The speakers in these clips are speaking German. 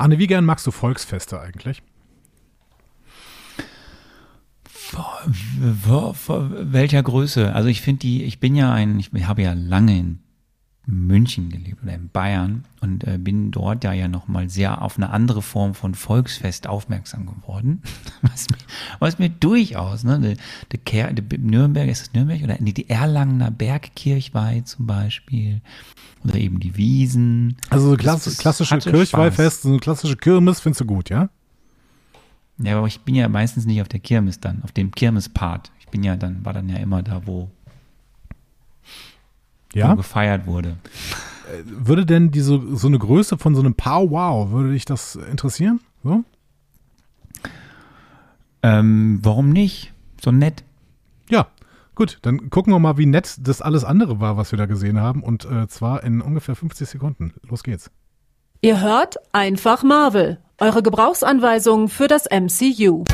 Arne, wie gern magst du Volksfeste eigentlich? Welcher Größe? Also ich finde die, ich bin ja ein, ich habe ja lange in München gelebt oder in Bayern und äh, bin dort ja ja nochmal sehr auf eine andere Form von Volksfest aufmerksam geworden. was, mir, was mir durchaus, ne, de, de, de Nürnberg, ist es Nürnberg oder die, die Erlangener Bergkirchweih zum Beispiel oder eben die Wiesen. Also so klass, klassische Kirchweihfest, so eine klassische Kirmes findest du gut, ja? Ja, aber ich bin ja meistens nicht auf der Kirmes dann, auf dem Kirmespart. Ich bin ja dann, war dann ja immer da, wo ja? gefeiert wurde. Äh, würde denn diese so eine Größe von so einem Pow Wow, würde dich das interessieren? So? Ähm, warum nicht? So nett. Ja, gut, dann gucken wir mal, wie nett das alles andere war, was wir da gesehen haben. Und äh, zwar in ungefähr 50 Sekunden. Los geht's. Ihr hört einfach Marvel, eure Gebrauchsanweisung für das MCU.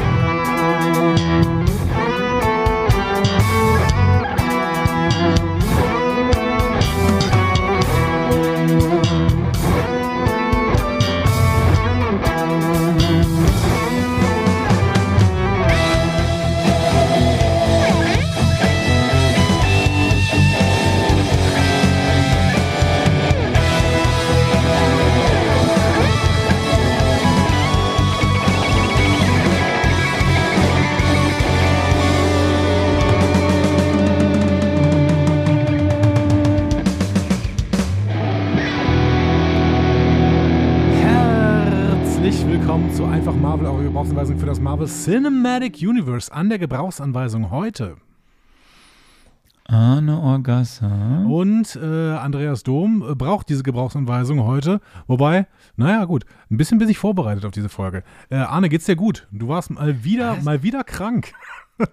Gebrauchsanweisung für das Marvel Cinematic Universe an der Gebrauchsanweisung heute. Arne Orgassa. Und äh, Andreas Dom äh, braucht diese Gebrauchsanweisung heute. Wobei, naja, gut, ein bisschen bin ich vorbereitet auf diese Folge. Äh, Arne, geht's dir gut? Du warst mal wieder, Was? mal wieder krank.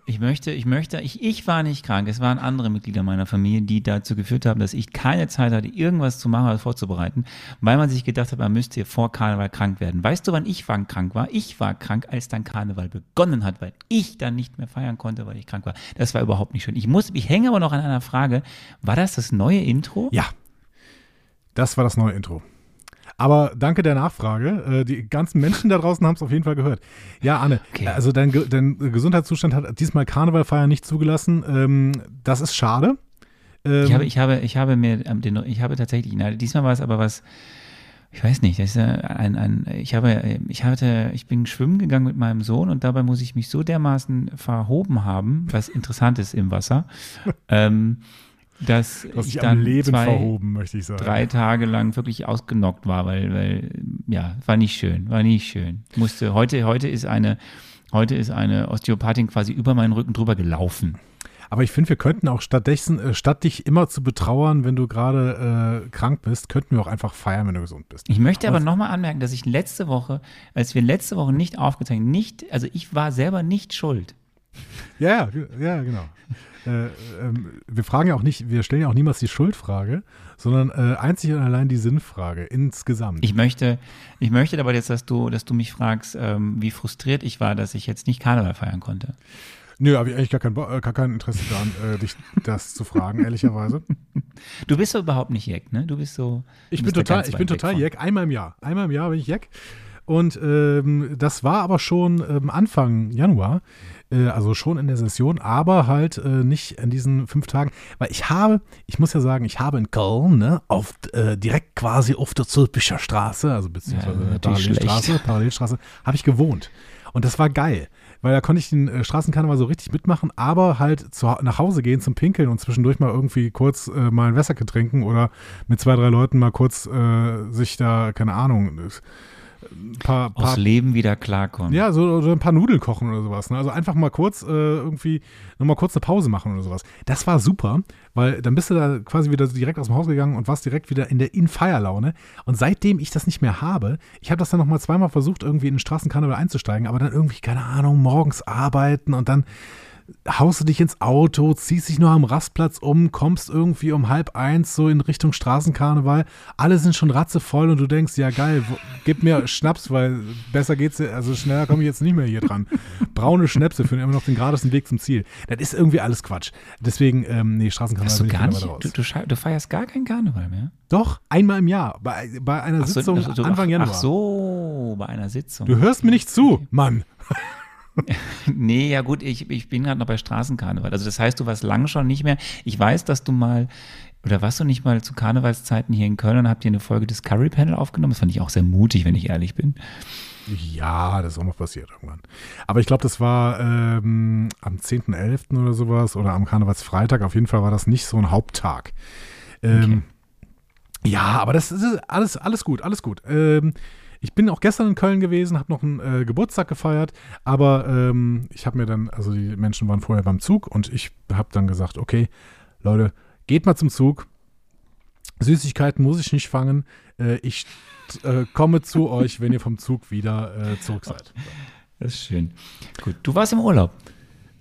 Ich möchte, ich möchte, ich, ich war nicht krank. Es waren andere Mitglieder meiner Familie, die dazu geführt haben, dass ich keine Zeit hatte, irgendwas zu machen oder vorzubereiten, weil man sich gedacht hat, man müsste vor Karneval krank werden. Weißt du, wann ich wann krank war? Ich war krank, als dann Karneval begonnen hat, weil ich dann nicht mehr feiern konnte, weil ich krank war. Das war überhaupt nicht schön. Ich muss, ich hänge aber noch an einer Frage. War das das neue Intro? Ja. Das war das neue Intro. Aber danke der Nachfrage. Äh, die ganzen Menschen da draußen haben es auf jeden Fall gehört. Ja, Anne, okay. also dein, dein Gesundheitszustand hat diesmal Karnevalfeier nicht zugelassen. Ähm, das ist schade. Ähm, ich, habe, ich, habe, ich habe mir ähm, den, ich habe tatsächlich, na, diesmal war es aber was, ich weiß nicht, das ist ein, ein, ich habe, ich hatte, ich bin schwimmen gegangen mit meinem Sohn und dabei muss ich mich so dermaßen verhoben haben, was interessant ist im Wasser. ähm, dass ich dann Leben zwei, verhoben, möchte ich sagen. drei Tage lang wirklich ausgenockt war, weil, weil, ja, war nicht schön, war nicht schön. Musste, heute, heute ist eine, heute ist eine Osteopathin quasi über meinen Rücken drüber gelaufen. Aber ich finde, wir könnten auch stattdessen, äh, statt dich immer zu betrauern, wenn du gerade äh, krank bist, könnten wir auch einfach feiern, wenn du gesund bist. Ich möchte aber nochmal anmerken, dass ich letzte Woche, als wir letzte Woche nicht aufgezeichnet, nicht, also ich war selber nicht schuld. Ja, ja, genau. Äh, ähm, wir fragen ja auch nicht, wir stellen ja auch niemals die Schuldfrage, sondern äh, einzig und allein die Sinnfrage insgesamt. Ich möchte, ich möchte aber jetzt, dass du, dass du mich fragst, ähm, wie frustriert ich war, dass ich jetzt nicht Karneval feiern konnte. Nö, habe ich eigentlich gar kein, äh, gar kein Interesse daran, äh, dich das zu fragen, ehrlicherweise. Du bist so überhaupt nicht Jack, ne? Du bist so. Ich bin total, ich bin total Jack. Einmal im Jahr. Einmal im Jahr bin ich Jack. Und ähm, das war aber schon ähm, Anfang Januar. Äh, also schon in der Session, aber halt äh, nicht in diesen fünf Tagen. Weil ich habe, ich muss ja sagen, ich habe in Köln, ne, auf, äh, direkt quasi auf der Zülpicher Straße, also beziehungsweise ja, Parallelstraße, Parallelstraße, habe ich gewohnt. Und das war geil weil da konnte ich den äh, Straßenkarneval so richtig mitmachen, aber halt zu, nach Hause gehen zum Pinkeln und zwischendurch mal irgendwie kurz äh, mal ein Wässerke trinken oder mit zwei, drei Leuten mal kurz äh, sich da, keine Ahnung, paar, paar Aus Leben wieder klarkommen. Ja, so, so ein paar Nudeln kochen oder sowas. Ne? Also einfach mal kurz äh, irgendwie nochmal kurz eine Pause machen oder sowas. Das war super, weil dann bist du da quasi wieder direkt aus dem Haus gegangen und warst direkt wieder in der In-Fire-Laune. Und seitdem ich das nicht mehr habe, ich habe das dann nochmal zweimal versucht, irgendwie in den Straßenkarneval einzusteigen, aber dann irgendwie, keine Ahnung, morgens arbeiten und dann haust du dich ins Auto, ziehst dich nur am Rastplatz um, kommst irgendwie um halb eins so in Richtung Straßenkarneval. Alle sind schon ratzevoll und du denkst, ja geil, wo, gib mir Schnaps, weil besser geht's, also schneller komme ich jetzt nicht mehr hier dran. Braune Schnäpse führen immer noch den geradesten Weg zum Ziel. Das ist irgendwie alles Quatsch. Deswegen, ähm, nee, Straßenkarneval Hast du gar nicht, du, du, du, feierst gar keinen Karneval mehr? Doch, einmal im Jahr, bei, bei einer ach Sitzung so, Anfang ach, Januar. Ach so, bei einer Sitzung. Du hörst mir nicht zu, Mann. nee, ja gut, ich, ich bin gerade noch bei Straßenkarneval. Also das heißt, du warst lange schon nicht mehr. Ich weiß, dass du mal, oder warst du nicht mal zu Karnevalszeiten hier in Köln und habt ihr eine Folge Discovery Panel aufgenommen? Das fand ich auch sehr mutig, wenn ich ehrlich bin. Ja, das ist auch mal passiert irgendwann. Aber ich glaube, das war ähm, am 10.11. oder sowas oder am Karnevalsfreitag. Auf jeden Fall war das nicht so ein Haupttag. Ähm, Ja, aber das ist alles, alles gut, alles gut. Ähm, ich bin auch gestern in Köln gewesen, habe noch einen äh, Geburtstag gefeiert, aber ähm, ich habe mir dann, also die Menschen waren vorher beim Zug und ich habe dann gesagt, okay, Leute, geht mal zum Zug. Süßigkeiten muss ich nicht fangen. Äh, ich äh, komme zu euch, wenn ihr vom Zug wieder äh, zurück seid. Das ist schön. Gut, du warst im Urlaub.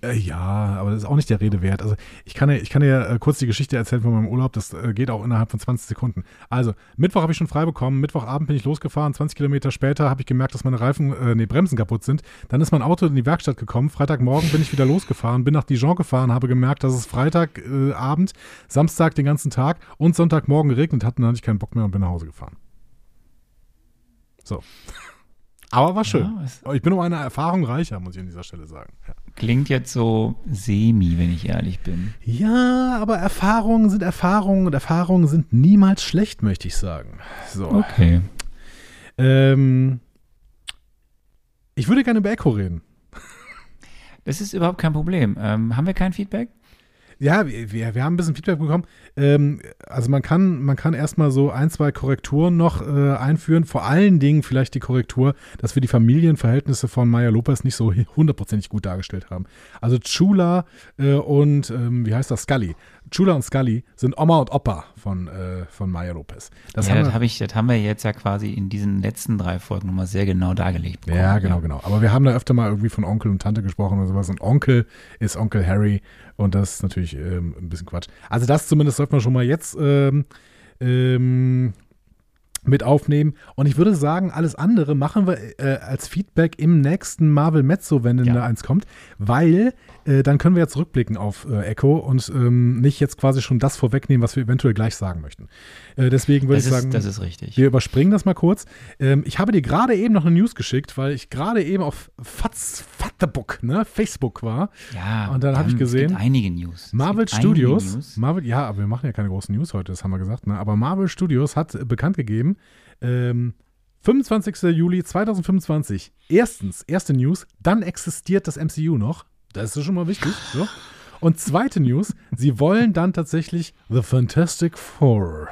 Äh, ja, aber das ist auch nicht der Rede wert. Also ich kann ich kann dir äh, kurz die Geschichte erzählen von meinem Urlaub. Das äh, geht auch innerhalb von 20 Sekunden. Also Mittwoch habe ich schon frei bekommen. Mittwochabend bin ich losgefahren. 20 Kilometer später habe ich gemerkt, dass meine Reifen, äh, nee, Bremsen kaputt sind. Dann ist mein Auto in die Werkstatt gekommen. Freitagmorgen bin ich wieder losgefahren, bin nach Dijon gefahren, habe gemerkt, dass es Freitagabend, Samstag den ganzen Tag und Sonntagmorgen geregnet hat. Und dann hatte ich keinen Bock mehr und bin nach Hause gefahren. So. Aber war schön. Ja, ich bin um eine Erfahrung reicher, muss ich an dieser Stelle sagen. Ja. Klingt jetzt so semi, wenn ich ehrlich bin. Ja, aber Erfahrungen sind Erfahrungen und Erfahrungen sind niemals schlecht, möchte ich sagen. So. Okay. Ähm, ich würde gerne über Echo reden. Das ist überhaupt kein Problem. Ähm, haben wir kein Feedback? Ja, wir, wir haben ein bisschen Feedback bekommen. Ähm, also man kann, man kann erstmal so ein, zwei Korrekturen noch äh, einführen. Vor allen Dingen vielleicht die Korrektur, dass wir die Familienverhältnisse von Maya Lopez nicht so hundertprozentig gut dargestellt haben. Also Chula äh, und, ähm, wie heißt das, Scully. Chula und Scully sind Oma und Opa von, äh, von Maya Lopez. Das ja, haben das wir- habe ich, das haben wir jetzt ja quasi in diesen letzten drei Folgen nochmal sehr genau dargelegt. bekommen. Ja, genau, genau. Aber wir haben da öfter mal irgendwie von Onkel und Tante gesprochen oder sowas. Und Onkel ist Onkel Harry. Und das ist natürlich ähm, ein bisschen Quatsch. Also das zumindest sollte man schon mal jetzt ähm, ähm, mit aufnehmen. Und ich würde sagen, alles andere machen wir äh, als Feedback im nächsten Marvel Mezzo, wenn denn Ja. da eins kommt. Weil äh, dann können wir jetzt zurückblicken auf äh, Echo und ähm, nicht jetzt quasi schon das vorwegnehmen, was wir eventuell gleich sagen möchten. Äh, deswegen würde Das ich ist, sagen. das ist richtig. Wir überspringen das mal kurz. Ähm, ich habe dir gerade eben noch eine News geschickt, weil ich gerade eben auf Fatz, Fatterbook, ne, Facebook war. Ja, Und dann habe ich gesehen, Es gibt einige News. Marvel Studios, News. Marvel, ja, aber wir machen ja keine großen News heute, das haben wir gesagt, ne? aber Marvel Studios hat bekannt gegeben, ähm, 25. Juli 2025, erstens, erste News, dann existiert das MCU noch, das ist schon mal wichtig, so. Und zweite News, sie wollen dann tatsächlich The Fantastic Four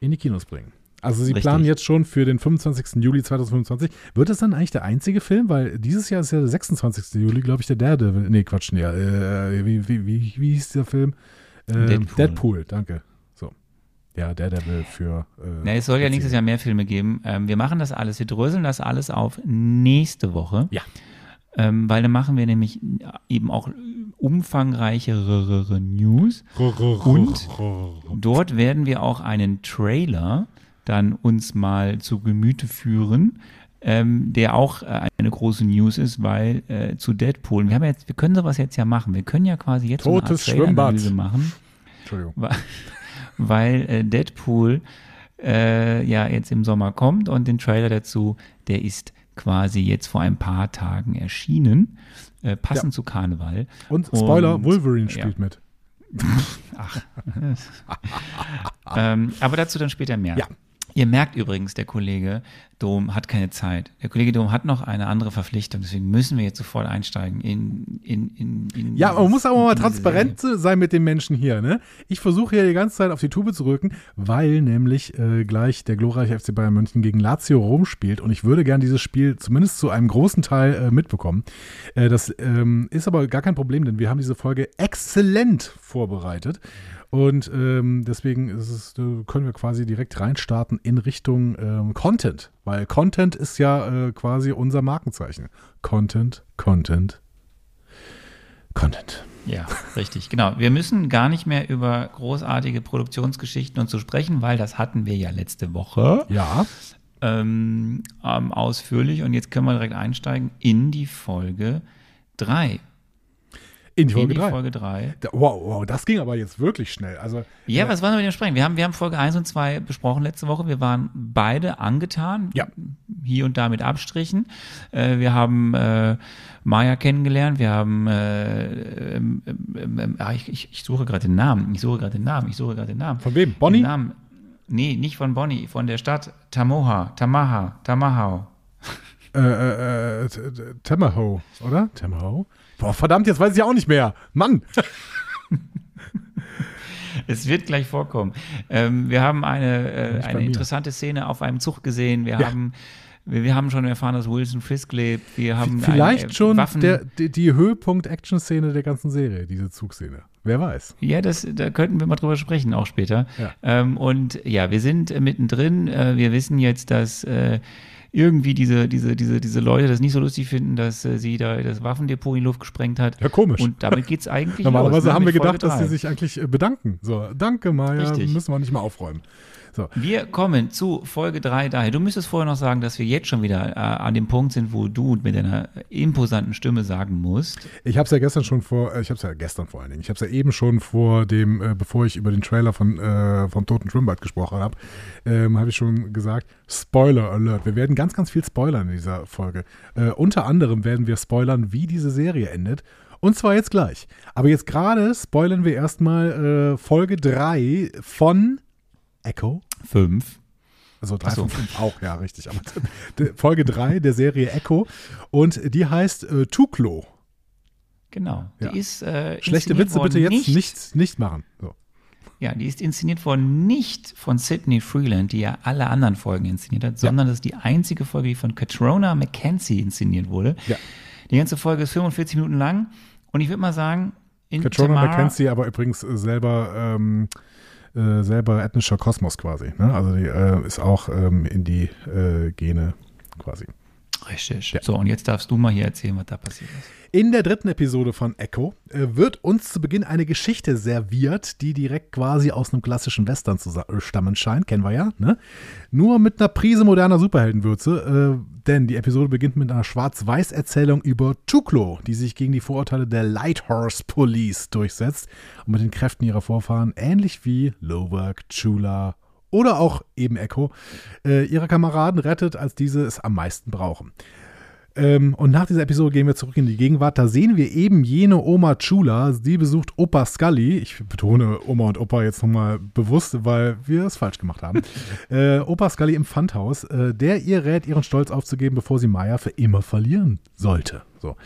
in die Kinos bringen. Also sie Richtig. planen jetzt schon für den 25. Juli 2025. Wird das dann eigentlich der einzige Film? Weil dieses Jahr ist ja der 26. Juli, glaube ich, der Daredevil. Nee, Quatsch, nee, äh, wie, wie, wie, wie hieß der Film? Ähm, Deadpool. Deadpool, danke. Ja, Daredevil für. Äh, Na, es soll ja nächstes. Jahr mehr Filme geben. Ähm, wir machen das alles, wir dröseln das alles auf nächste Woche. Ja. Ähm, weil dann machen wir nämlich eben auch umfangreichere News. Und dort werden wir auch einen Trailer dann uns mal zu Gemüte führen, ähm, der auch äh, eine große News ist, weil äh, zu Deadpool, wir haben jetzt, wir können sowas jetzt ja machen. Wir können ja quasi jetzt Totes Schwimmbad. machen Entschuldigung. Weil, äh, Deadpool äh, ja jetzt im Sommer kommt und den Trailer dazu, der ist quasi jetzt vor ein paar Tagen erschienen, äh, passend zu Karneval. Und Spoiler, Und- Wolverine ja. spielt mit. Ach. ähm, aber dazu dann später mehr. Ja. Ihr merkt übrigens, der Kollege Dom hat keine Zeit. Der Kollege Dom hat noch eine andere Verpflichtung, deswegen müssen wir jetzt sofort einsteigen in, in, in, in Ja, man dieses- muss aber mal transparent sein mit den Menschen hier, ne? Ich versuche hier die ganze Zeit auf die Tube zu rücken, weil nämlich äh, gleich der glorreiche FC Bayern München gegen Lazio Rom spielt und ich würde gern dieses Spiel zumindest zu einem großen Teil äh, mitbekommen. Äh, das ähm, ist aber gar kein Problem, denn wir haben diese Folge exzellent vorbereitet. Und ähm, deswegen ist es, äh, können wir quasi direkt reinstarten in Richtung ähm, Content, weil Content ist ja äh, quasi unser Markenzeichen. Content, Content, Content. Ja, richtig, genau. Wir müssen gar nicht mehr über großartige Produktionsgeschichten und so sprechen, weil das hatten wir ja letzte Woche Ja, ähm, ähm, ausführlich und jetzt können wir direkt einsteigen in die Folge 3. In die Folge in die 3. Folge 3. Da- Wow, wow, das ging aber jetzt wirklich schnell. Also, Ja, was wollen wir denn sprechen? Wir haben, wir haben Folge 1 und 2 besprochen letzte Woche. Wir waren beide angetan. Ja. Hier und da mit Abstrichen. Äh, wir haben äh, Maya kennengelernt. Wir haben, äh, ähm, ähm, ähm, ah, ich, ich, ich suche gerade den Namen. Ich suche gerade den Namen. Ich suche gerade den Namen. Von wem? Bonnie? Den Namen. Nee, nicht von Bonnie, von der Stadt Tamoha, Tamaha, Tamahau. äh, äh, äh, Tamaho, oder? Tamaho? Boah, verdammt, jetzt weiß ich ja auch nicht mehr. Mann! Es wird gleich vorkommen. Ähm, wir haben eine, äh, eine interessante Szene auf einem Zug gesehen. Wir Ja. haben wir, wir haben schon erfahren, dass Wilson Fisk lebt. Wir haben Vielleicht ein, äh, schon Waffen. der, die, die Höhepunkt-Action-Szene der ganzen Serie, diese Zugszene. Wer weiß. Ja, das, da könnten wir mal drüber sprechen, auch später. Ja. Ähm, und ja, wir sind mittendrin. Äh, wir wissen jetzt, dass äh, irgendwie diese, diese, diese, diese Leute das nicht so lustig finden, dass äh, sie da das Waffendepot in die Luft gesprengt hat. Ja, komisch. Und damit geht's eigentlich Normalerweise los, ne, haben wir gedacht, dass sie sich eigentlich äh, bedanken. So, danke, Maya, Richtig. müssen wir nicht mal aufräumen. So. Wir kommen zu Folge 3 daher. Du müsstest vorher noch sagen, dass wir jetzt schon wieder äh, an dem Punkt sind, wo du mit deiner imposanten Stimme sagen musst. Ich habe es ja gestern schon vor, äh, ich habe es ja gestern vor allen Dingen, ich habe es ja eben schon vor dem, äh, bevor ich über den Trailer von äh, vom Toten Schwimmbad gesprochen habe, ähm, habe ich schon gesagt, Spoiler Alert. Wir werden ganz, ganz viel spoilern in dieser Folge. Äh, unter anderem werden wir spoilern, wie diese Serie endet. Und zwar jetzt gleich. Aber jetzt gerade spoilern wir erstmal äh, Folge 3 von Echo. 5. Also 3 Ach so. von 5 auch, ja, richtig. Aber Folge 3 der Serie Echo. Und die heißt äh, Tuklo. Genau. Ja. Die ist äh, Schlechte inszeniert Witze bitte jetzt nicht, nicht, nicht machen. So. Ja, die ist inszeniert worden nicht von Sidney Freeland, die ja alle anderen Folgen inszeniert hat, sondern das ist die einzige Folge, die von Katrona McKenzie inszeniert wurde. Ja. Die ganze Folge ist 45 Minuten lang und ich würde mal sagen, in Katrina Tamara, McKenzie aber übrigens selber, ähm, äh, selber ethnischer Kosmos quasi. Ne? Also die äh, ist auch ähm, in die äh, Gene quasi. Richtig. So, und jetzt darfst du mal hier erzählen, was da passiert ist. In der dritten Episode von Echo äh, wird uns zu Beginn eine Geschichte serviert, die direkt quasi aus einem klassischen Western zu äh, stammen scheint. Kennen wir ja, ne? Nur mit einer Prise moderner Superheldenwürze, äh, denn die Episode beginnt mit einer Schwarz-Weiß-Erzählung über Tuklo, die sich gegen die Vorurteile der Lighthorse Police durchsetzt und mit den Kräften ihrer Vorfahren, ähnlich wie Lowerk, Chula oder auch eben Echo, äh, ihre Kameraden rettet, als diese es am meisten brauchen. Ähm, und nach dieser Episode gehen wir zurück in die Gegenwart. Da sehen wir eben jene Oma Chula. Sie besucht Opa Scully. Ich betone Oma und Opa jetzt nochmal bewusst, weil wir es falsch gemacht haben. äh, Opa Scully im Pfandhaus, äh, der ihr rät, ihren Stolz aufzugeben, bevor sie Maya für immer verlieren sollte. So.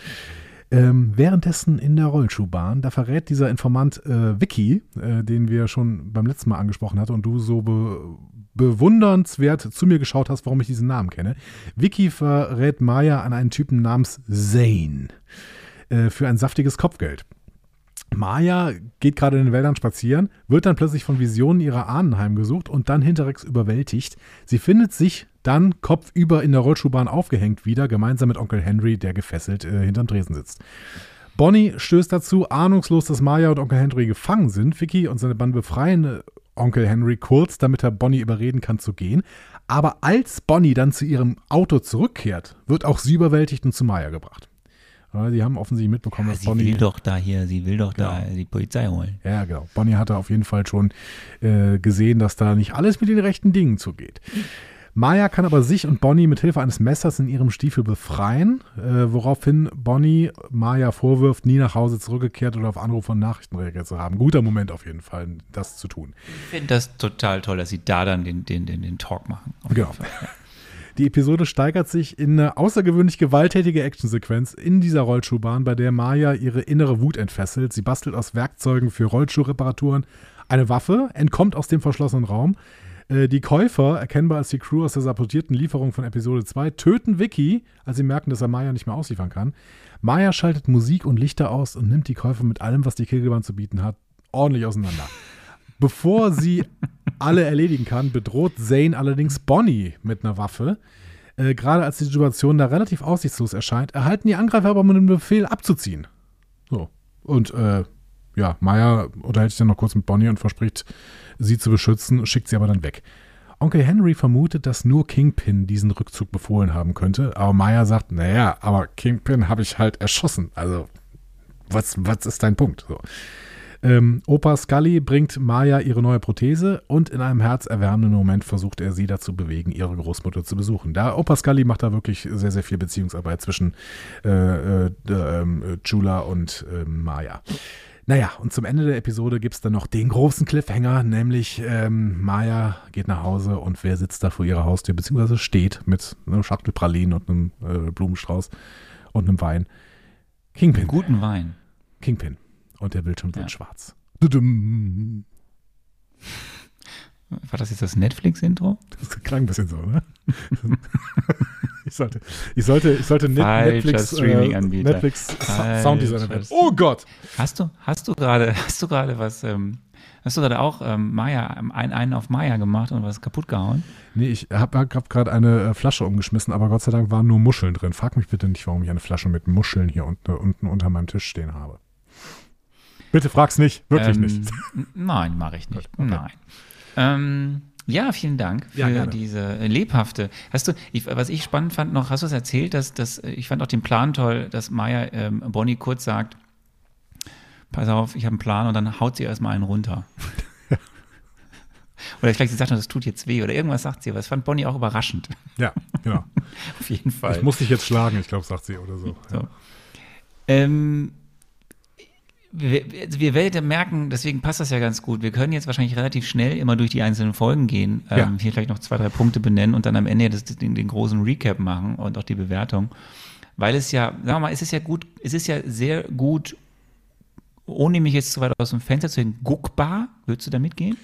Ähm, währenddessen in der Rollschuhbahn, da verrät dieser Informant äh, Vicky, äh, den wir schon beim letzten Mal angesprochen hatten und du so be bewundernswert zu mir geschaut hast, warum ich diesen Namen kenne. Vicky verrät Maya an einen Typen namens Zane äh, für ein saftiges Kopfgeld. Maya geht gerade in den Wäldern spazieren, wird dann plötzlich von Visionen ihrer Ahnen heimgesucht und dann hinterrechts überwältigt. Sie findet sich dann kopfüber in der Rollschuhbahn aufgehängt wieder, gemeinsam mit Onkel Henry, der gefesselt äh, hinterm Tresen sitzt. Bonnie stößt dazu, ahnungslos, dass Maya und Onkel Henry gefangen sind. Vicky und seine Band befreien äh, Onkel Henry kurz, damit er Bonnie überreden kann zu gehen. Aber als Bonnie dann zu ihrem Auto zurückkehrt, wird auch sie überwältigt und zu Maya gebracht. Ja, Die haben offensichtlich mitbekommen, dass Sie Bonnie. will doch da hier, sie will doch da Genau. die Polizei holen. Ja, genau. Bonnie hatte auf jeden Fall schon äh, gesehen, dass da nicht alles mit den rechten Dingen zugeht. Maya kann aber sich und Bonnie mit Hilfe eines Messers in ihrem Stiefel befreien, äh, woraufhin Bonnie Maya vorwirft, nie nach Hause zurückgekehrt oder auf Anruf von Nachrichten reagiert zu haben. Guter Moment auf jeden Fall, das zu tun. Ich finde das total toll, dass sie da dann den, den, den, den Talk machen. Genau. Die Episode steigert sich in eine außergewöhnlich gewalttätige Actionsequenz in dieser Rollschuhbahn, bei der Maya ihre innere Wut entfesselt. Sie bastelt aus Werkzeugen für Rollschuhreparaturen eine Waffe, entkommt aus dem verschlossenen Raum. Äh, Die Käufer, erkennbar als die Crew aus der sabotierten Lieferung von Episode 2, töten Vicky, als sie merken, dass er Maya nicht mehr ausliefern kann. Maya schaltet Musik und Lichter aus und nimmt die Käufer mit allem, was die Kegelbahn zu bieten hat, ordentlich auseinander. Bevor sie alle erledigen kann, bedroht Zane allerdings Bonnie mit einer Waffe. Äh, Gerade als die Situation da relativ aussichtslos erscheint, erhalten die Angreifer aber mit dem Befehl abzuziehen. So. Und äh, ja, Maya unterhält sich dann noch kurz mit Bonnie und verspricht, sie zu beschützen, schickt sie aber dann weg. Onkel Henry vermutet, dass nur Kingpin diesen Rückzug befohlen haben könnte, aber Maya sagt, naja, aber Kingpin habe ich halt erschossen. Also was, was ist dein Punkt? So. Ähm, Opa Scully bringt Maya ihre neue Prothese und in einem herzerwärmenden Moment versucht er sie dazu bewegen, ihre Großmutter zu besuchen. Da Opa Scully macht da wirklich sehr, sehr viel Beziehungsarbeit zwischen äh, äh, äh, Chula und äh, Maya. Naja, und zum Ende der Episode gibt es dann noch den großen Cliffhanger, nämlich ähm, Maya geht nach Hause und wer sitzt da vor ihrer Haustür, beziehungsweise steht mit einem Schachtel Pralinen und einem äh, Blumenstrauß und einem Wein. Kingpin. Guten Wein. Kingpin. Und der Bildschirm wird Ja. schwarz. Dudum. War das jetzt das Netflix-Intro? Das klang ein bisschen so, ne? ich sollte, ich sollte, ich sollte Net Netflix, Streaming-Anbieter. Netflix Sounddesigner werden. Oh Gott! Hast du, hast du gerade, hast du gerade was, ähm, hast du gerade auch ähm, Maya, einen, einen auf Maya gemacht und was kaputt gehauen? Nee, ich habe hab gerade eine äh, Flasche umgeschmissen, aber Gott sei Dank waren nur Muscheln drin. Frag mich bitte nicht, warum ich eine Flasche mit Muscheln hier unten, unten unter meinem Tisch stehen habe. Bitte frag's nicht, wirklich ähm, nicht. Nein, mache ich nicht. Okay. Nein. Ähm, ja, vielen Dank für Ja, diese äh, lebhafte. Hast du, ich, was ich spannend fand noch, hast du es erzählt, dass, dass äh, ich fand auch den Plan toll, dass Maya ähm, Bonnie kurz sagt, pass auf, ich habe einen Plan und dann haut sie erstmal einen runter. oder vielleicht sie sagt, noch, das tut jetzt weh oder irgendwas sagt sie, aber das fand Bonnie auch überraschend. Ja, genau. Auf jeden Fall. Ich muss dich jetzt schlagen, ich glaube, sagt sie oder so. So. Ähm, wir, wir werden merken, deswegen passt das ja ganz gut. Wir können jetzt wahrscheinlich relativ schnell immer durch die einzelnen Folgen gehen, ähm, Ja. hier vielleicht noch zwei, drei Punkte benennen und dann am Ende das, den, den großen Recap machen und auch die Bewertung. Weil es ja, sagen wir mal, es ist ja gut, es ist ja sehr gut, ohne mich jetzt zu weit aus dem Fenster zu gehen, guckbar. Würdest du da mitgehen?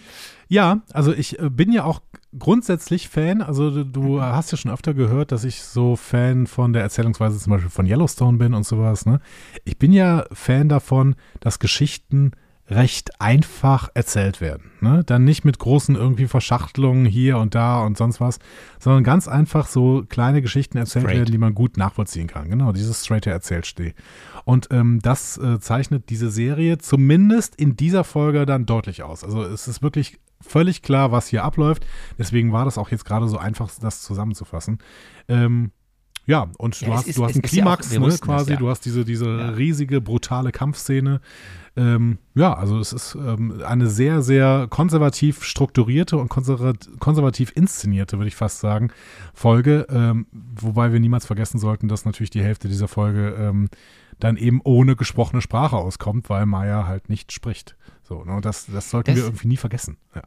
Ja, also ich äh, bin ja auch grundsätzlich Fan. Also du, du hast ja schon öfter gehört, dass ich so Fan von der Erzählungsweise zum Beispiel von Yellowstone bin und sowas. Ne? Ich bin ja Fan davon, dass Geschichten recht einfach erzählt werden. Ne? Dann nicht mit großen irgendwie Verschachtelungen hier und da und sonst was, sondern ganz einfach so kleine Geschichten erzählt Straight. werden, die man gut nachvollziehen kann. Genau, dieses straighte Erzählstil. Und ähm, das äh, zeichnet diese Serie zumindest in dieser Folge dann deutlich aus. Also es ist wirklich völlig klar, was hier abläuft. Deswegen war das auch jetzt gerade so einfach, das zusammenzufassen. Ähm, ja, und Ja, du es hast, ist- du hast einen ist ja auch- Klimax, ne, wussten das, quasi. ja. Du hast diese, diese Ja. riesige, brutale Kampfszene. Ähm, ja, also es ist ähm, eine sehr, sehr konservativ strukturierte und konservat konservativ inszenierte, würde ich fast sagen, Folge. Ähm, wobei wir niemals vergessen sollten, dass natürlich die Hälfte dieser Folge ähm, dann eben ohne gesprochene Sprache auskommt, weil Maya halt nicht spricht. So, ne, das, das sollten Das- wir irgendwie nie vergessen. Ja.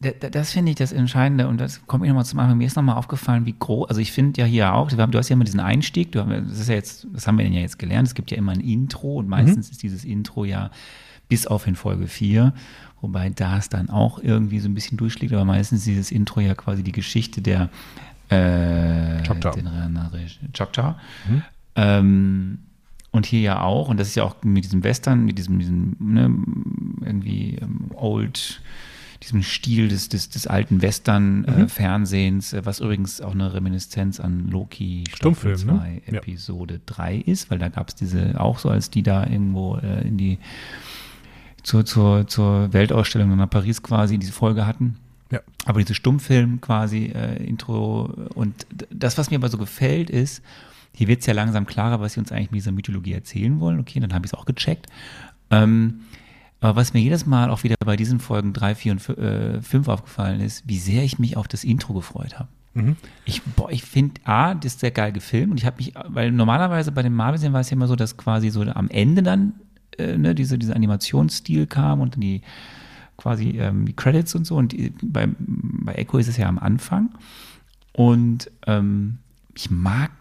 Da- da- Das finde ich das Entscheidende und das kommt mir nochmal zum Anfang. Mir ist nochmal aufgefallen, wie groß, also ich finde ja hier auch, du hast ja immer diesen Einstieg, du, das ist ja jetzt, das haben wir ja jetzt gelernt, es gibt ja immer ein Intro und meistens ist dieses Intro ja bis auf in Folge 4, wobei da es dann auch irgendwie so ein bisschen durchschlägt, aber meistens ist dieses Intro ja quasi die Geschichte der äh, Choctaw. Choctaw. Ähm, und hier ja auch, und das ist ja auch mit diesem Western, mit diesem, diesem ne, irgendwie ähm, Old, diesem Stil des, des, des alten Mhm. Western-Fernsehens, äh, was übrigens auch eine Reminiszenz an Loki Staffel Stummfilm, ne? 2, Ja. Episode 3 ist, weil da gab es diese auch so, als die da irgendwo äh, in die zur, zur, zur Weltausstellung nach Paris quasi diese Folge hatten. Ja. Aber diese Stummfilm quasi äh, Intro und das, was mir aber so gefällt, ist, hier wird es ja langsam klarer, was sie uns eigentlich mit dieser Mythologie erzählen wollen. Okay, dann habe ich es auch gecheckt. Ähm, aber was mir jedes Mal auch wieder bei diesen Folgen 3, 4 und 5 aufgefallen ist, wie sehr ich mich auf das Intro gefreut habe. Mhm. Ich, boah, ich finde, A, das ist sehr geil gefilmt und ich habe mich, weil normalerweise bei den Marvel-Serien war es ja immer so, dass quasi so am Ende dann äh, ne, diese, dieser Animationsstil kam und dann die quasi ähm, die Credits und so und die, bei, bei Echo ist es ja am Anfang und ähm, ich mag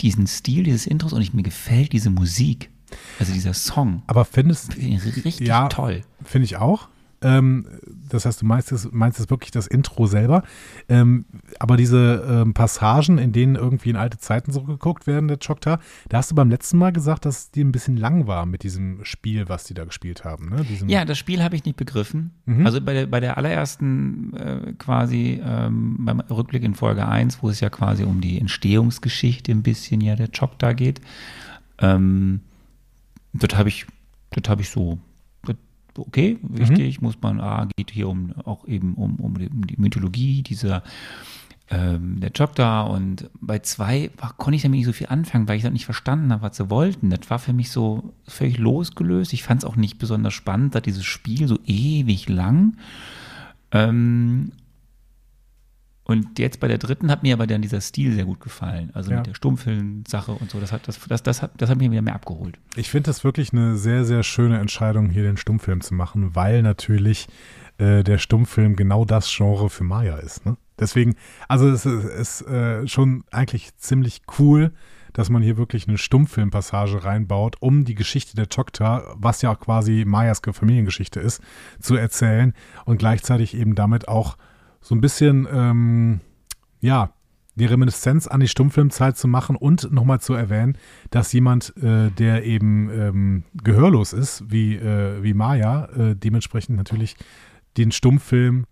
diesen Stil dieses Intros und ich, mir gefällt diese Musik, also dieser Song, Aber findest Finde ich richtig Ja. toll. Finde ich auch. Ähm, das heißt, du meinst es, meinst es wirklich das Intro selber. Ähm, aber diese ähm, Passagen, in denen irgendwie in alte Zeiten zurückgeguckt werden, der Choctaw, da hast du beim letzten Mal gesagt, dass die ein bisschen lang war mit diesem Spiel, was die da gespielt haben. Ne? Ja, das Spiel habe ich nicht begriffen. Mhm. Also bei der, bei der allerersten äh, quasi ähm, beim Rückblick in Folge 1, wo es ja quasi um die Entstehungsgeschichte ein bisschen ja der Choctaw geht, ähm, das habe ich, das habe ich so, das, okay, wichtig, muss man, ah, geht hier um auch eben um, um, die, um die Mythologie dieser ähm, der Job da und bei zwei war, konnte ich damit nicht so viel anfangen, weil ich das nicht verstanden habe, was sie wollten. Das war für mich so völlig losgelöst. Ich fand es auch nicht besonders spannend, da dieses Spiel so ewig lang. Ähm, und jetzt bei der dritten hat mir aber dann dieser Stil sehr gut gefallen. Also Ja. mit der Stummfilm-Sache und so. Das hat, das, das, das, hat, das hat mir wieder mehr abgeholt. Ich finde das wirklich eine sehr, sehr schöne Entscheidung, hier den Stummfilm zu machen, weil natürlich äh, der Stummfilm genau das Genre für Maya ist. Ne? Deswegen, also es ist, ist äh, schon eigentlich ziemlich cool, dass man hier wirklich eine Stummfilmpassage reinbaut, um die Geschichte der Choctaw, was ja auch quasi Mayas Familiengeschichte ist, zu erzählen und gleichzeitig eben damit auch so ein bisschen, ähm, ja, die Reminiszenz an die Stummfilmzeit zu machen und nochmal zu erwähnen, dass jemand, äh, der eben ähm, gehörlos ist, wie, äh, wie Maya, äh, dementsprechend natürlich den Stummfilm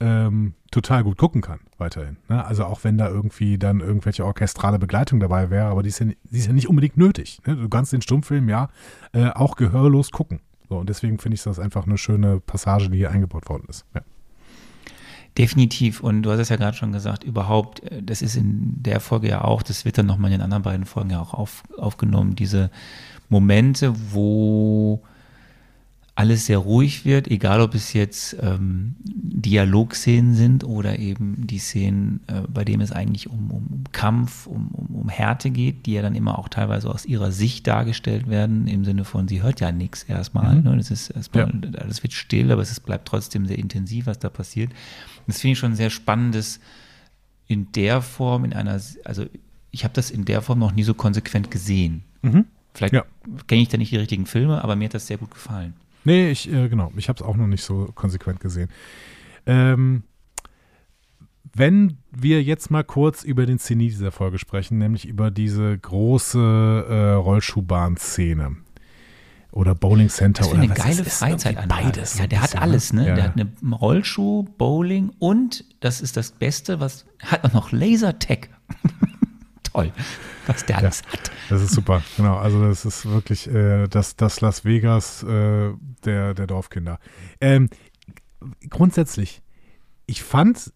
ähm, total gut gucken kann, weiterhin. Ne? Also auch wenn da irgendwie dann irgendwelche orchestrale Begleitung dabei wäre, aber die ist ja, die ist ja nicht unbedingt nötig. Ne? Du kannst den Stummfilm ja äh, auch gehörlos gucken. So, und deswegen finde ich das einfach eine schöne Passage, die hier eingebaut worden ist. Ja. Definitiv. Und du hast es ja gerade schon gesagt, überhaupt, äh, das ist in der Folge ja auch, das wird dann nochmal in den anderen beiden Folgen ja auch auf, aufgenommen, diese Momente, wo alles sehr ruhig wird, egal ob es jetzt ähm, Dialogszenen sind oder eben die Szenen, äh, bei denen es eigentlich um, um, um Kampf, um, um, Härte geht, die ja dann immer auch teilweise aus ihrer Sicht dargestellt werden, im Sinne von, sie hört ja nichts erstmal. Mhm. Ne? Das ist erstmal, alles wird still, aber es ist, bleibt trotzdem sehr intensiv, was da passiert. Das finde ich schon sehr spannendes in der Form, in einer, also ich habe das in der Form noch nie so konsequent gesehen. Vielleicht Ja. kenne ich da nicht die richtigen Filme, aber mir hat das sehr gut gefallen. Nee, ich, äh, genau, ich habe es auch noch nicht so konsequent gesehen. Ähm, wenn wir jetzt mal kurz über den Zenit dieser Folge sprechen, nämlich über diese große äh, Rollschuhbahn-Szene oder Bowling Center Das oder eine was geile ist, Freizeitanlage. Beides. Ja, der hat bisschen, alles, ne? Ja, Der hat eine Rollschuh, Bowling und, das ist das Beste, was, hat auch noch Lasertag. Toll, was der alles hat. Das ist super, genau. Also das ist wirklich äh, das, das Las Vegas äh, der, der Dorfkinder. Ähm, grundsätzlich, ich fand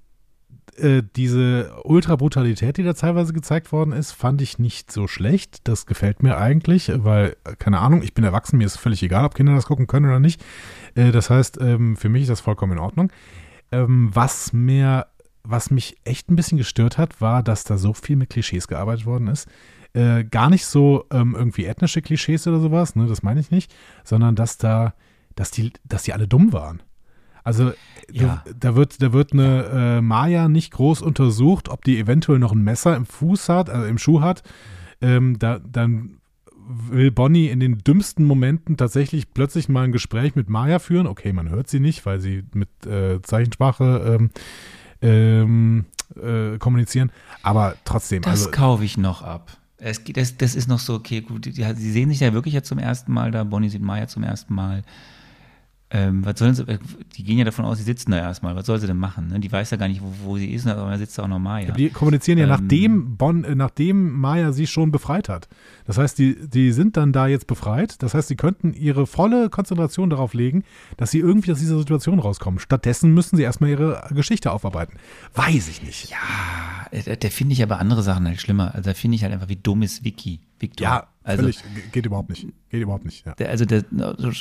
äh, diese Ultra-Brutalität, die da teilweise gezeigt worden ist, fand ich nicht so schlecht. Das gefällt mir eigentlich, weil, keine Ahnung, ich bin erwachsen, mir ist völlig egal, ob Kinder das gucken können oder nicht. Äh, das heißt, ähm, für mich ist das vollkommen in Ordnung. Ähm, was mir, was mich echt ein bisschen gestört hat, war, dass da so viel mit Klischees gearbeitet worden ist. Äh, gar nicht so ähm, irgendwie ethnische Klischees oder sowas, ne, das meine ich nicht, sondern dass da, dass die, dass die alle dumm waren. Also Ja. da, da wird, da wird eine äh, Maya nicht groß untersucht, ob die eventuell noch ein Messer im Fuß hat, also im Schuh hat. Ähm, da, dann will Bonnie in den dümmsten Momenten tatsächlich plötzlich mal ein Gespräch mit Maya führen. Okay, man hört sie nicht, weil sie mit äh, Zeichensprache ähm, ähm, äh, kommunizieren. Aber trotzdem, Das also kaufe ich noch ab. Es geht, das, das ist noch so, okay, gut, sie sehen sich ja wirklich ja zum ersten Mal da, Bonnie sieht Maya zum ersten Mal. Ähm, was sollen sie, die gehen ja davon aus, sie sitzen da erstmal. Was soll sie denn machen? Ne? Die weiß ja gar nicht, wo, wo sie ist, aber da sitzt da auch noch Maya. Die kommunizieren ja Ähm, nachdem Bonn, äh, nachdem Maya sie schon befreit hat. Das heißt, die, die sind dann da jetzt befreit. Das heißt, sie könnten ihre volle Konzentration darauf legen, dass sie irgendwie aus dieser Situation rauskommen. Stattdessen müssen sie erstmal ihre Geschichte aufarbeiten. Weiß ich nicht. Ja, äh, da finde ich aber andere Sachen halt schlimmer. Also da finde ich halt einfach, wie dumm ist Vicky. Victor. Ja, also, völlig. Ge- Geht überhaupt nicht. Geht überhaupt nicht. Ja. der- also der,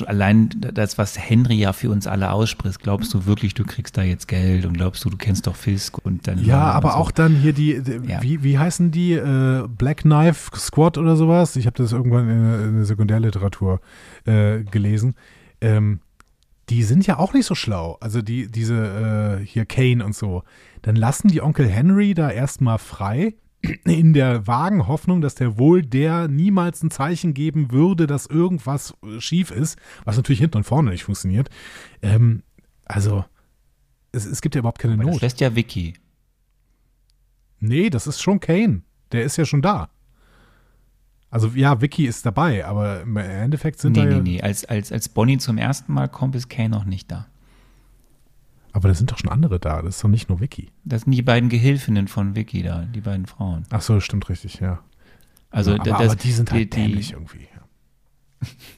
allein das, was Henry ja für uns alle ausspricht, glaubst du wirklich, du kriegst da jetzt Geld und glaubst du, du kennst doch Fisk und dann Ja, aber auch dann hier die, die Ja. wie, wie heißen die? Äh, Black Knife Squad oder sowas? Ich habe das irgendwann in, der- in der Sekundärliteratur äh, gelesen. Ähm, die sind ja auch nicht so schlau. Also die, diese äh, hier Kane und so. Dann lassen die Onkel Henry da erstmal frei. In der vagen Hoffnung, dass der wohl der niemals ein Zeichen geben würde, dass irgendwas äh, schief ist, was natürlich hinten und vorne nicht funktioniert. Ähm, also, es, es gibt ja überhaupt keine das Not. lässt ja Vicky. Nee, das ist schon Kane. Der ist ja schon da. Also ja, Vicky ist dabei, aber im Endeffekt sind Nee, da nee, ja. nee. Als, als, als Bonnie zum ersten Mal kommt, ist Kane noch nicht da. Aber da sind doch schon andere da. Das ist doch nicht nur Vicky. Das sind die beiden Gehilfinnen von Vicky da, die beiden Frauen. Ach so, stimmt richtig, ja. Also aber, das, aber die sind halt die, die, dämlich irgendwie.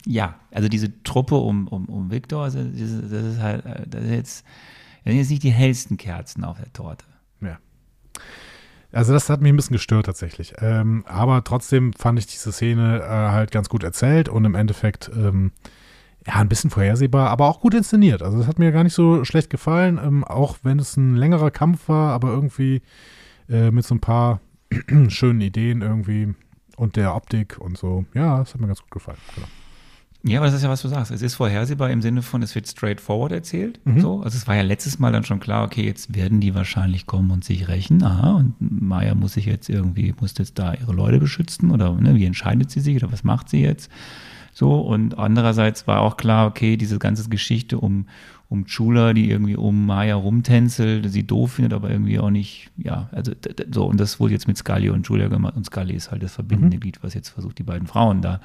Ja, also diese Truppe um, um, um Victor, also das ist halt, äh, das ist jetzt, das sind jetzt nicht die hellsten Kerzen auf der Torte. Ja. Also das hat mich ein bisschen gestört tatsächlich. Ähm, aber trotzdem fand ich diese Szene äh, halt ganz gut erzählt und im Endeffekt ähm, ja ein bisschen vorhersehbar, aber auch gut inszeniert. Also das hat mir gar nicht so schlecht gefallen, ähm, auch wenn es ein längerer Kampf war, aber irgendwie äh, mit so ein paar schönen Ideen irgendwie und der Optik und so. Ja, das hat mir ganz gut gefallen. Genau. Ja, aber das ist ja, was du sagst. Es ist vorhersehbar im Sinne von, es wird straightforward erzählt. Mhm. So. Also es war ja letztes Mal dann schon klar, okay, jetzt werden die wahrscheinlich kommen und sich rächen. Aha, und Maya muss sich jetzt irgendwie, muss jetzt da ihre Leute beschützen oder ne, wie entscheidet sie sich oder was macht sie jetzt? So, und andererseits war auch klar, okay, diese ganze Geschichte um, um Chula, die irgendwie um Maya rumtänzelt, sie doof findet, aber irgendwie auch nicht, ja, also so, und das wurde jetzt mit Scully und Julia gemacht und Scully ist halt das verbindende Glied, was jetzt versucht, die beiden Frauen da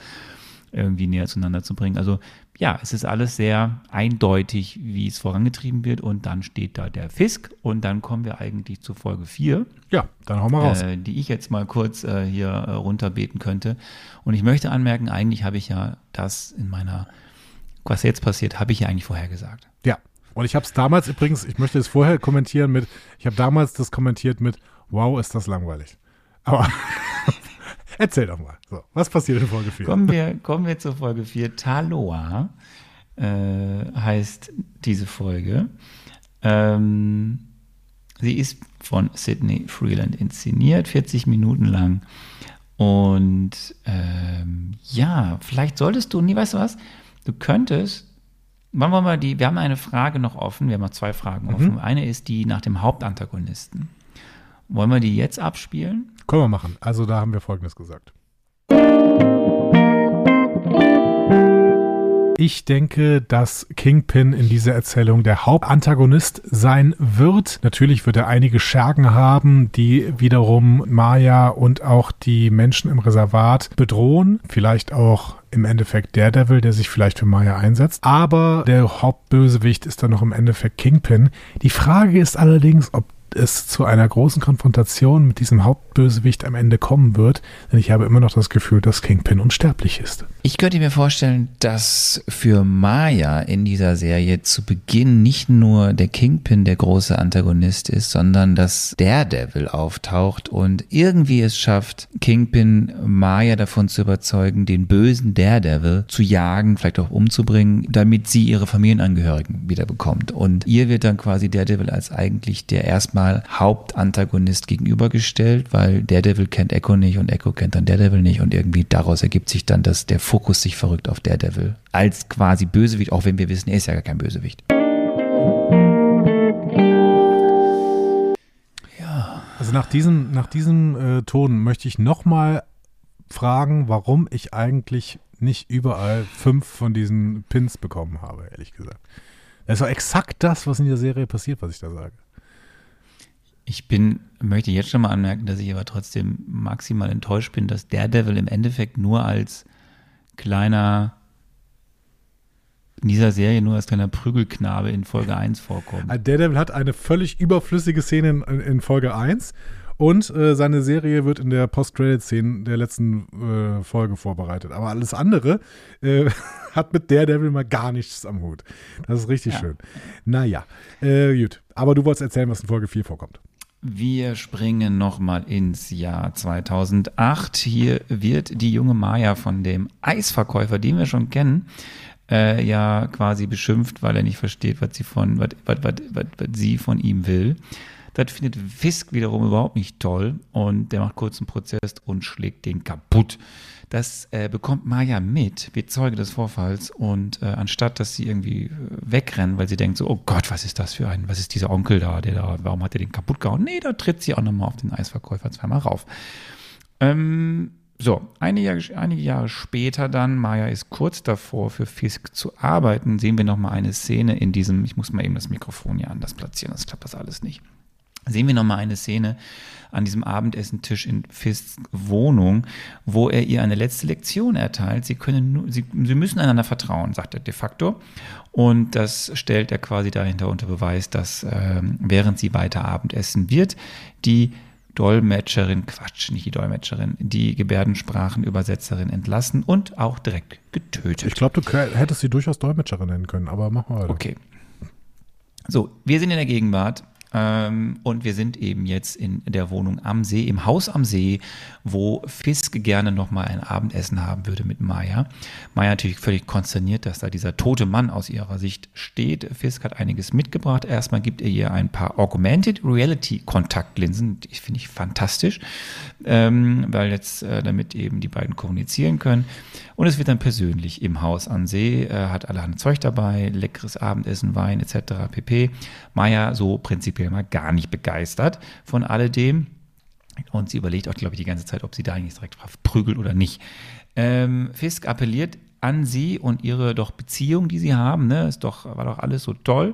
irgendwie näher zueinander zu bringen. Also ja, es ist alles sehr eindeutig, wie es vorangetrieben wird und dann steht da der Fisk und dann kommen wir eigentlich zu Folge 4, Ja, dann hau mal raus. äh, die ich jetzt mal kurz äh, hier äh, runterbeten könnte. Und ich möchte anmerken, eigentlich habe ich ja das in meiner, was jetzt passiert, habe ich ja eigentlich vorhergesagt. Ja. Und ich habe es damals übrigens, ich möchte es vorher kommentieren mit, ich habe damals das kommentiert mit, wow, ist das langweilig. Aber erzähl doch mal. So, was passiert in Folge 4? Kommen wir, kommen wir zur Folge 4. Taloa äh, heißt diese Folge. Ähm, sie ist von Sidney Freeland inszeniert, 40 Minuten lang. Und ähm, ja, vielleicht solltest du, nee, weißt du was? Du könntest, wann wollen wir die, wir haben eine Frage noch offen, wir haben noch zwei Fragen offen. Eine ist die nach dem Hauptantagonisten. Wollen wir die jetzt abspielen? Können wir machen. Also da haben wir Folgendes gesagt. Ich denke, dass Kingpin in dieser Erzählung der Hauptantagonist sein wird. Natürlich wird er einige Schergen haben, die wiederum Maya und auch die Menschen im Reservat bedrohen. Vielleicht auch im Endeffekt Daredevil, der sich vielleicht für Maya einsetzt. Aber der Hauptbösewicht ist dann noch im Endeffekt Kingpin. Die Frage ist allerdings, ob es zu einer großen Konfrontation mit diesem Hauptbösewicht am Ende kommen wird, denn ich habe immer noch das Gefühl, dass Kingpin unsterblich ist. Ich könnte mir vorstellen, dass für Maya in dieser Serie zu Beginn nicht nur der Kingpin der große Antagonist ist, sondern dass Daredevil auftaucht und irgendwie es schafft, Kingpin Maya davon zu überzeugen, den bösen Daredevil zu jagen, vielleicht auch umzubringen, damit sie ihre Familienangehörigen wieder bekommt. Und ihr wird dann quasi Daredevil als eigentlich der erstmal Hauptantagonist gegenübergestellt, weil Daredevil kennt Echo nicht und Echo kennt dann Daredevil nicht und irgendwie daraus ergibt sich dann, dass der Fokus sich verrückt auf Daredevil als quasi Bösewicht, auch wenn wir wissen, er ist ja gar kein Bösewicht. Also nach diesem, nach diesem äh, Ton möchte ich nochmal fragen, warum ich eigentlich nicht überall fünf von diesen Pins bekommen habe, ehrlich gesagt. Das doch exakt das, was in der Serie passiert, was ich da sage. Ich bin, möchte jetzt schon mal anmerken, dass ich aber trotzdem maximal enttäuscht bin, dass Daredevil im Endeffekt nur als kleiner, in dieser Serie nur als kleiner Prügelknabe in Folge 1 vorkommt. Also Daredevil hat eine völlig überflüssige Szene in, in Folge 1 und äh, seine Serie wird in der Post-Credit-Szene der letzten äh, Folge vorbereitet. Aber alles andere äh, hat mit Daredevil mal gar nichts am Hut. Das ist richtig Ja. schön. Naja, äh, gut. Aber du wolltest erzählen, was in Folge 4 vorkommt. Wir springen nochmal ins Jahr 2008. Hier wird die junge Maya von dem Eisverkäufer, den wir schon kennen, äh, ja quasi beschimpft, weil er nicht versteht, was sie von, was, was, was, was, was sie von ihm will. Das findet Fisk wiederum überhaupt nicht toll und der macht kurzen Prozess und schlägt den kaputt. Das äh, bekommt Maya mit, wird Zeuge des Vorfalls und äh, anstatt, dass sie irgendwie äh, wegrennen, weil sie denkt so, oh Gott, was ist das für ein, was ist dieser Onkel da, der da, warum hat er den kaputt gehauen? Nee, da tritt sie auch nochmal auf den Eisverkäufer zweimal rauf. Ähm, so, einige, einige Jahre später dann, Maya ist kurz davor, für Fisk zu arbeiten, sehen wir nochmal eine Szene in diesem, ich muss mal eben das Mikrofon hier anders platzieren, das klappt das alles nicht. Sehen wir nochmal eine Szene an diesem Abendessentisch in Fisks Wohnung, wo er ihr eine letzte Lektion erteilt. Sie können nur, sie, sie müssen einander vertrauen, sagt er de facto. Und das stellt er quasi dahinter unter Beweis, dass ähm, während sie weiter Abendessen wird, die Dolmetscherin, Quatsch, nicht die Dolmetscherin, die Gebärdensprachenübersetzerin entlassen und auch direkt getötet. Ich glaube, du hättest sie durchaus Dolmetscherin nennen können, aber mach mal weiter. Okay. So, wir sind in der Gegenwart. Ähm, und wir sind eben jetzt in der Wohnung am See, im Haus am See, wo Fisk gerne nochmal ein Abendessen haben würde mit Maya. Maya natürlich völlig konsterniert, dass da dieser tote Mann aus ihrer Sicht steht. Fisk hat einiges mitgebracht. Erstmal gibt er ihr ein paar Augmented Reality Kontaktlinsen. Die finde ich fantastisch, ähm, weil jetzt äh, damit eben die beiden kommunizieren können. Und es wird dann persönlich im Haus am See, äh, hat allerhand Zeug dabei, leckeres Abendessen, Wein etc. pp. Maya so prinzipiell mal gar nicht begeistert von alledem. Und sie überlegt auch, glaube ich, die ganze Zeit, ob sie da eigentlich direkt prügelt oder nicht. Ähm, Fisk appelliert an sie und ihre doch Beziehung, die sie haben. Ne? Ist doch, war doch alles so toll.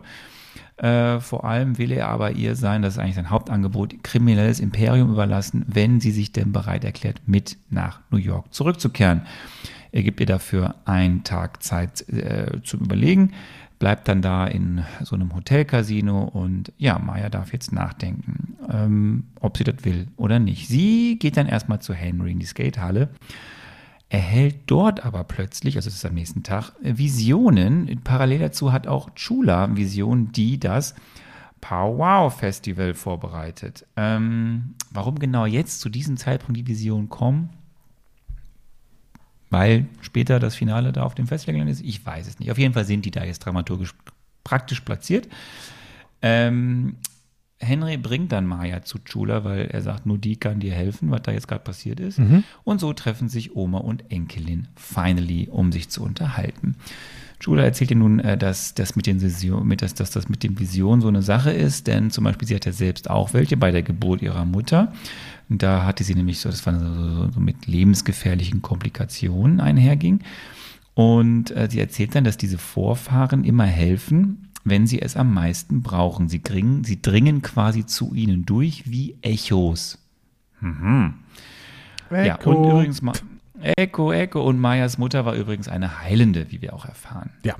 Äh, vor allem will er aber ihr sein, das ist eigentlich sein Hauptangebot, kriminelles Imperium überlassen, wenn sie sich denn bereit erklärt, mit nach New York zurückzukehren. Er gibt ihr dafür einen Tag Zeit äh, zum Überlegen bleibt dann da in so einem Hotelcasino und ja, Maya darf jetzt nachdenken, ähm, ob sie das will oder nicht. Sie geht dann erstmal zu Henry in die Skatehalle, erhält dort aber plötzlich, also das ist am nächsten Tag, Visionen. Parallel dazu hat auch Chula Visionen, die das Powwow Festival vorbereitet. Ähm, warum genau jetzt zu diesem Zeitpunkt die Visionen kommen, weil später das Finale da auf dem Festival ist. Ich weiß es nicht. Auf jeden Fall sind die da jetzt dramaturgisch praktisch platziert. Ähm, Henry bringt dann Maya zu Chula, weil er sagt, nur die kann dir helfen, was da jetzt gerade passiert ist. Mhm. Und so treffen sich Oma und Enkelin finally, um sich zu unterhalten. Chula erzählt ihr nun, äh, dass das mit den Vision, mit das, dass das mit den Visionen so eine Sache ist, denn zum Beispiel sie hat ja selbst auch welche bei der Geburt ihrer Mutter. Da hatte sie nämlich so, das war so, so mit lebensgefährlichen Komplikationen einherging. Und äh, sie erzählt dann, dass diese Vorfahren immer helfen, wenn sie es am meisten brauchen. Sie dringen, sie dringen quasi zu ihnen durch wie Echos. Mhm. Echo. Ja, und übrigens mal. Echo, Echo. Und Mayas Mutter war übrigens eine Heilende, wie wir auch erfahren. Ja.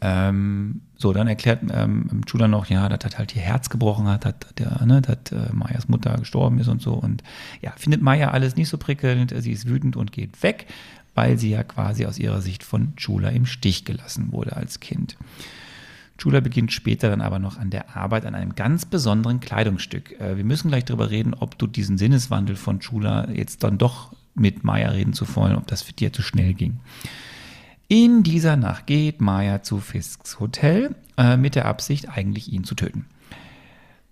Ähm, so, dann erklärt ähm, Chula noch, ja, dass das halt ihr Herz gebrochen hat, dass, der, ne, dass äh, Mayas Mutter gestorben ist und so. Und ja, findet Maya alles nicht so prickelnd. Sie ist wütend und geht weg, weil sie ja quasi aus ihrer Sicht von Chula im Stich gelassen wurde als Kind. Chula beginnt später dann aber noch an der Arbeit an einem ganz besonderen Kleidungsstück. Äh, wir müssen gleich darüber reden, ob du diesen Sinneswandel von Chula jetzt dann doch mit Maya reden zu wollen, ob das für dir zu schnell ging. In dieser Nacht geht Maya zu Fisks Hotel äh, mit der Absicht, eigentlich ihn zu töten.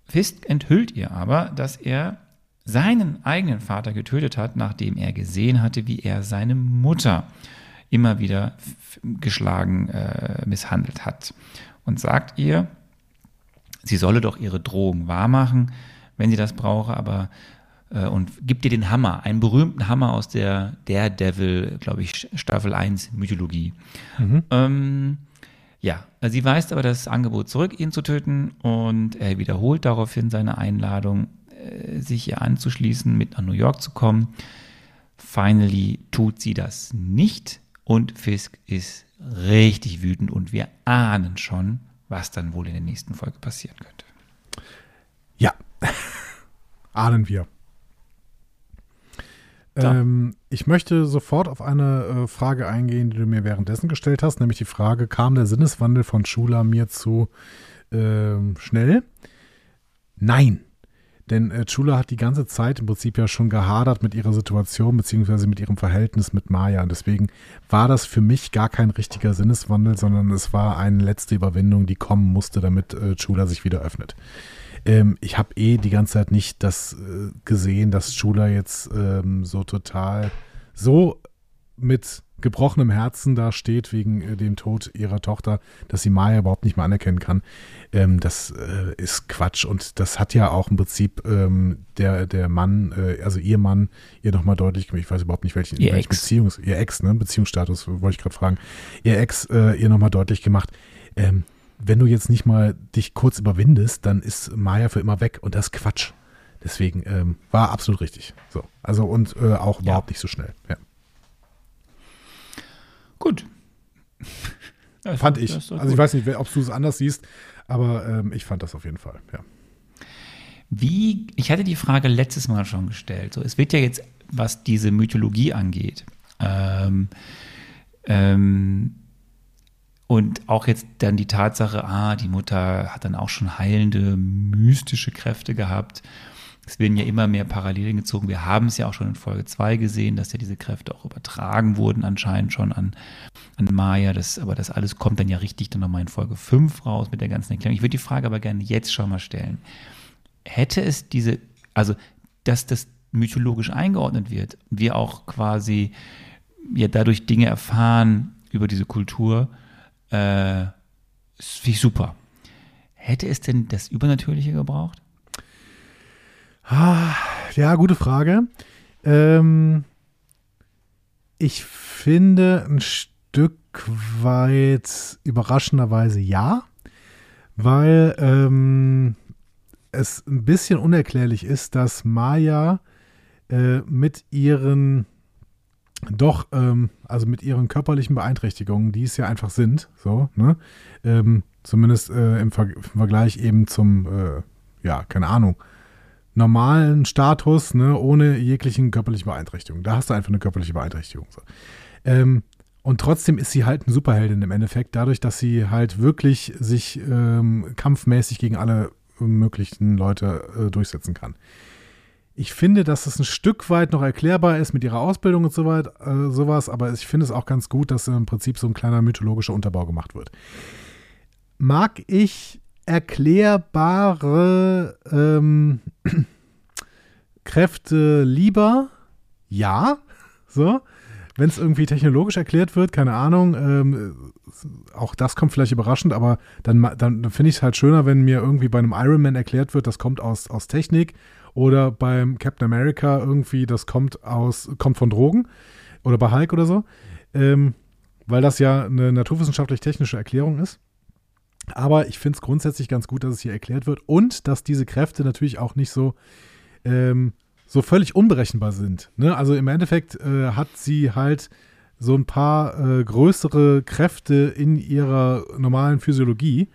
Fisk enthüllt ihr aber, dass er seinen eigenen Vater getötet hat, nachdem er gesehen hatte, wie er seine Mutter immer wieder geschlagen, äh, misshandelt hat. Und sagt ihr, sie solle doch ihre Drohung wahrmachen, wenn sie das brauche, aber und gibt dir den Hammer, einen berühmten Hammer aus der Daredevil, glaube ich, Staffel 1 Mythologie. Mhm. Ähm, ja, sie weist aber das Angebot zurück, ihn zu töten und er wiederholt daraufhin seine Einladung, äh, sich ihr anzuschließen, mit nach New York zu kommen. Finally tut sie das nicht und Fisk ist richtig wütend und wir ahnen schon, was dann wohl in der nächsten Folge passieren könnte. Ja, ahnen wir. Ähm, ich möchte sofort auf eine äh, Frage eingehen, die du mir währenddessen gestellt hast, nämlich die Frage, kam der Sinneswandel von Schula mir zu äh, schnell? Nein. Denn äh, Chula hat die ganze Zeit im Prinzip ja schon gehadert mit ihrer Situation beziehungsweise mit ihrem Verhältnis mit Maya. Und deswegen war das für mich gar kein richtiger Sinneswandel, sondern es war eine letzte Überwindung, die kommen musste, damit äh, Chula sich wieder öffnet. Ähm, ich habe eh die ganze Zeit nicht das äh, gesehen, dass Chula jetzt ähm, so total so mit gebrochenem Herzen da steht wegen äh, dem Tod ihrer Tochter, dass sie Maya überhaupt nicht mehr anerkennen kann. Ähm, das äh, ist Quatsch und das hat ja auch im Prinzip ähm, der, der Mann, äh, also ihr Mann, ihr nochmal deutlich gemacht, ich weiß überhaupt nicht, welchen ihr welchen Beziehungs, ihr Ex, ne, Beziehungsstatus, wollte ich gerade fragen, ihr Ex äh, ihr nochmal deutlich gemacht, ähm, wenn du jetzt nicht mal dich kurz überwindest, dann ist Maya für immer weg und das ist Quatsch. Deswegen ähm, war absolut richtig. So. Also und äh, auch ja. überhaupt nicht so schnell. Ja. Gut. fand ich. Also gut. ich weiß nicht, ob du es anders siehst, aber ähm, ich fand das auf jeden Fall, ja. Wie, ich hatte die Frage letztes Mal schon gestellt. So, es wird ja jetzt, was diese Mythologie angeht, ähm, ähm, Und auch jetzt dann die Tatsache, ah, die Mutter hat dann auch schon heilende, mystische Kräfte gehabt. Es werden ja immer mehr Parallelen gezogen. Wir haben es ja auch schon in Folge 2 gesehen, dass ja diese Kräfte auch übertragen wurden, anscheinend schon an, an Maya. Das, aber das alles kommt dann ja richtig dann nochmal in Folge 5 raus mit der ganzen Erklärung. Ich würde die Frage aber gerne jetzt schon mal stellen. Hätte es diese, also, dass das mythologisch eingeordnet wird, wir auch quasi ja dadurch Dinge erfahren über diese Kultur, äh, finde super. Hätte es denn das Übernatürliche gebraucht? Ah, ja, gute Frage. Ähm, ich finde ein Stück weit überraschenderweise ja, weil ähm, es ein bisschen unerklärlich ist, dass Maya äh, mit ihren doch, ähm, also mit ihren körperlichen Beeinträchtigungen, die es ja einfach sind, so, ne? Ähm, zumindest äh, im, Ver im, Vergleich eben zum, äh, ja, keine Ahnung, normalen Status, ne, ohne jeglichen körperlichen Beeinträchtigungen. Da hast du einfach eine körperliche Beeinträchtigung. So. Ähm, und trotzdem ist sie halt eine Superheldin im Endeffekt, dadurch, dass sie halt wirklich sich ähm, kampfmäßig gegen alle möglichen Leute äh, durchsetzen kann. Ich finde, dass es ein Stück weit noch erklärbar ist mit ihrer Ausbildung und so weit, äh, sowas, aber ich finde es auch ganz gut, dass im Prinzip so ein kleiner mythologischer Unterbau gemacht wird. Mag ich erklärbare ähm, Kräfte lieber? Ja. So. Wenn es irgendwie technologisch erklärt wird, keine Ahnung, ähm, auch das kommt vielleicht überraschend, aber dann, dann finde ich es halt schöner, wenn mir irgendwie bei einem Iron Man erklärt wird, das kommt aus, aus Technik oder beim Captain America irgendwie, das kommt aus, kommt von Drogen oder bei Hulk oder so, ähm, weil das ja eine naturwissenschaftlich-technische Erklärung ist. Aber ich finde es grundsätzlich ganz gut, dass es hier erklärt wird und dass diese Kräfte natürlich auch nicht so, ähm, so völlig unberechenbar sind. Ne? Also im Endeffekt äh, hat sie halt so ein paar äh, größere Kräfte in ihrer normalen Physiologie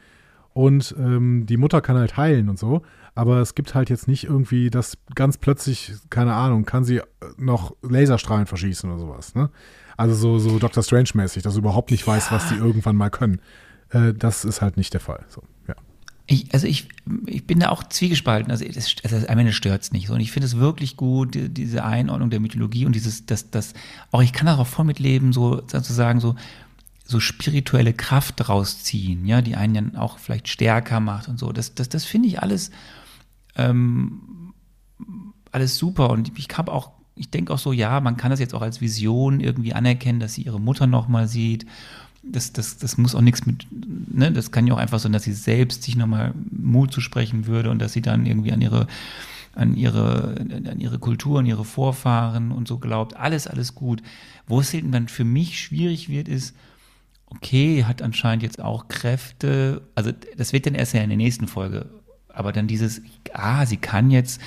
und ähm, die Mutter kann halt heilen und so. Aber es gibt halt jetzt nicht irgendwie, dass ganz plötzlich, keine Ahnung, kann sie noch Laserstrahlen verschießen oder sowas. Ne? Also so, so Dr. Strange-mäßig, dass sie überhaupt nicht weiß, was die irgendwann mal können. Äh, das ist halt nicht der Fall. So, ja. Ich, also ich, ich bin da auch zwiegespalten. Also das, also am Ende stört es nicht. So. Und ich finde es wirklich gut, die, diese Einordnung der Mythologie und dieses, das, das, auch ich kann darauf voll mitleben, so sozusagen so, so spirituelle Kraft rausziehen, ja, die einen dann auch vielleicht stärker macht und so. Das, das, das finde ich alles, ähm, alles super. Und ich habe auch, ich denke auch so, ja, man kann das jetzt auch als Vision irgendwie anerkennen, dass sie ihre Mutter nochmal sieht das, das, das muss auch nichts mit, ne, das kann ja auch einfach sein, dass sie selbst sich nochmal Mut zu sprechen würde und dass sie dann irgendwie an ihre, an ihre, an ihre Kultur, an ihre Vorfahren und so glaubt. Alles, alles gut. Wo es dann für mich schwierig wird, ist, okay, hat anscheinend jetzt auch Kräfte, also das wird dann erst ja in der nächsten Folge, aber dann dieses, ah, sie kann jetzt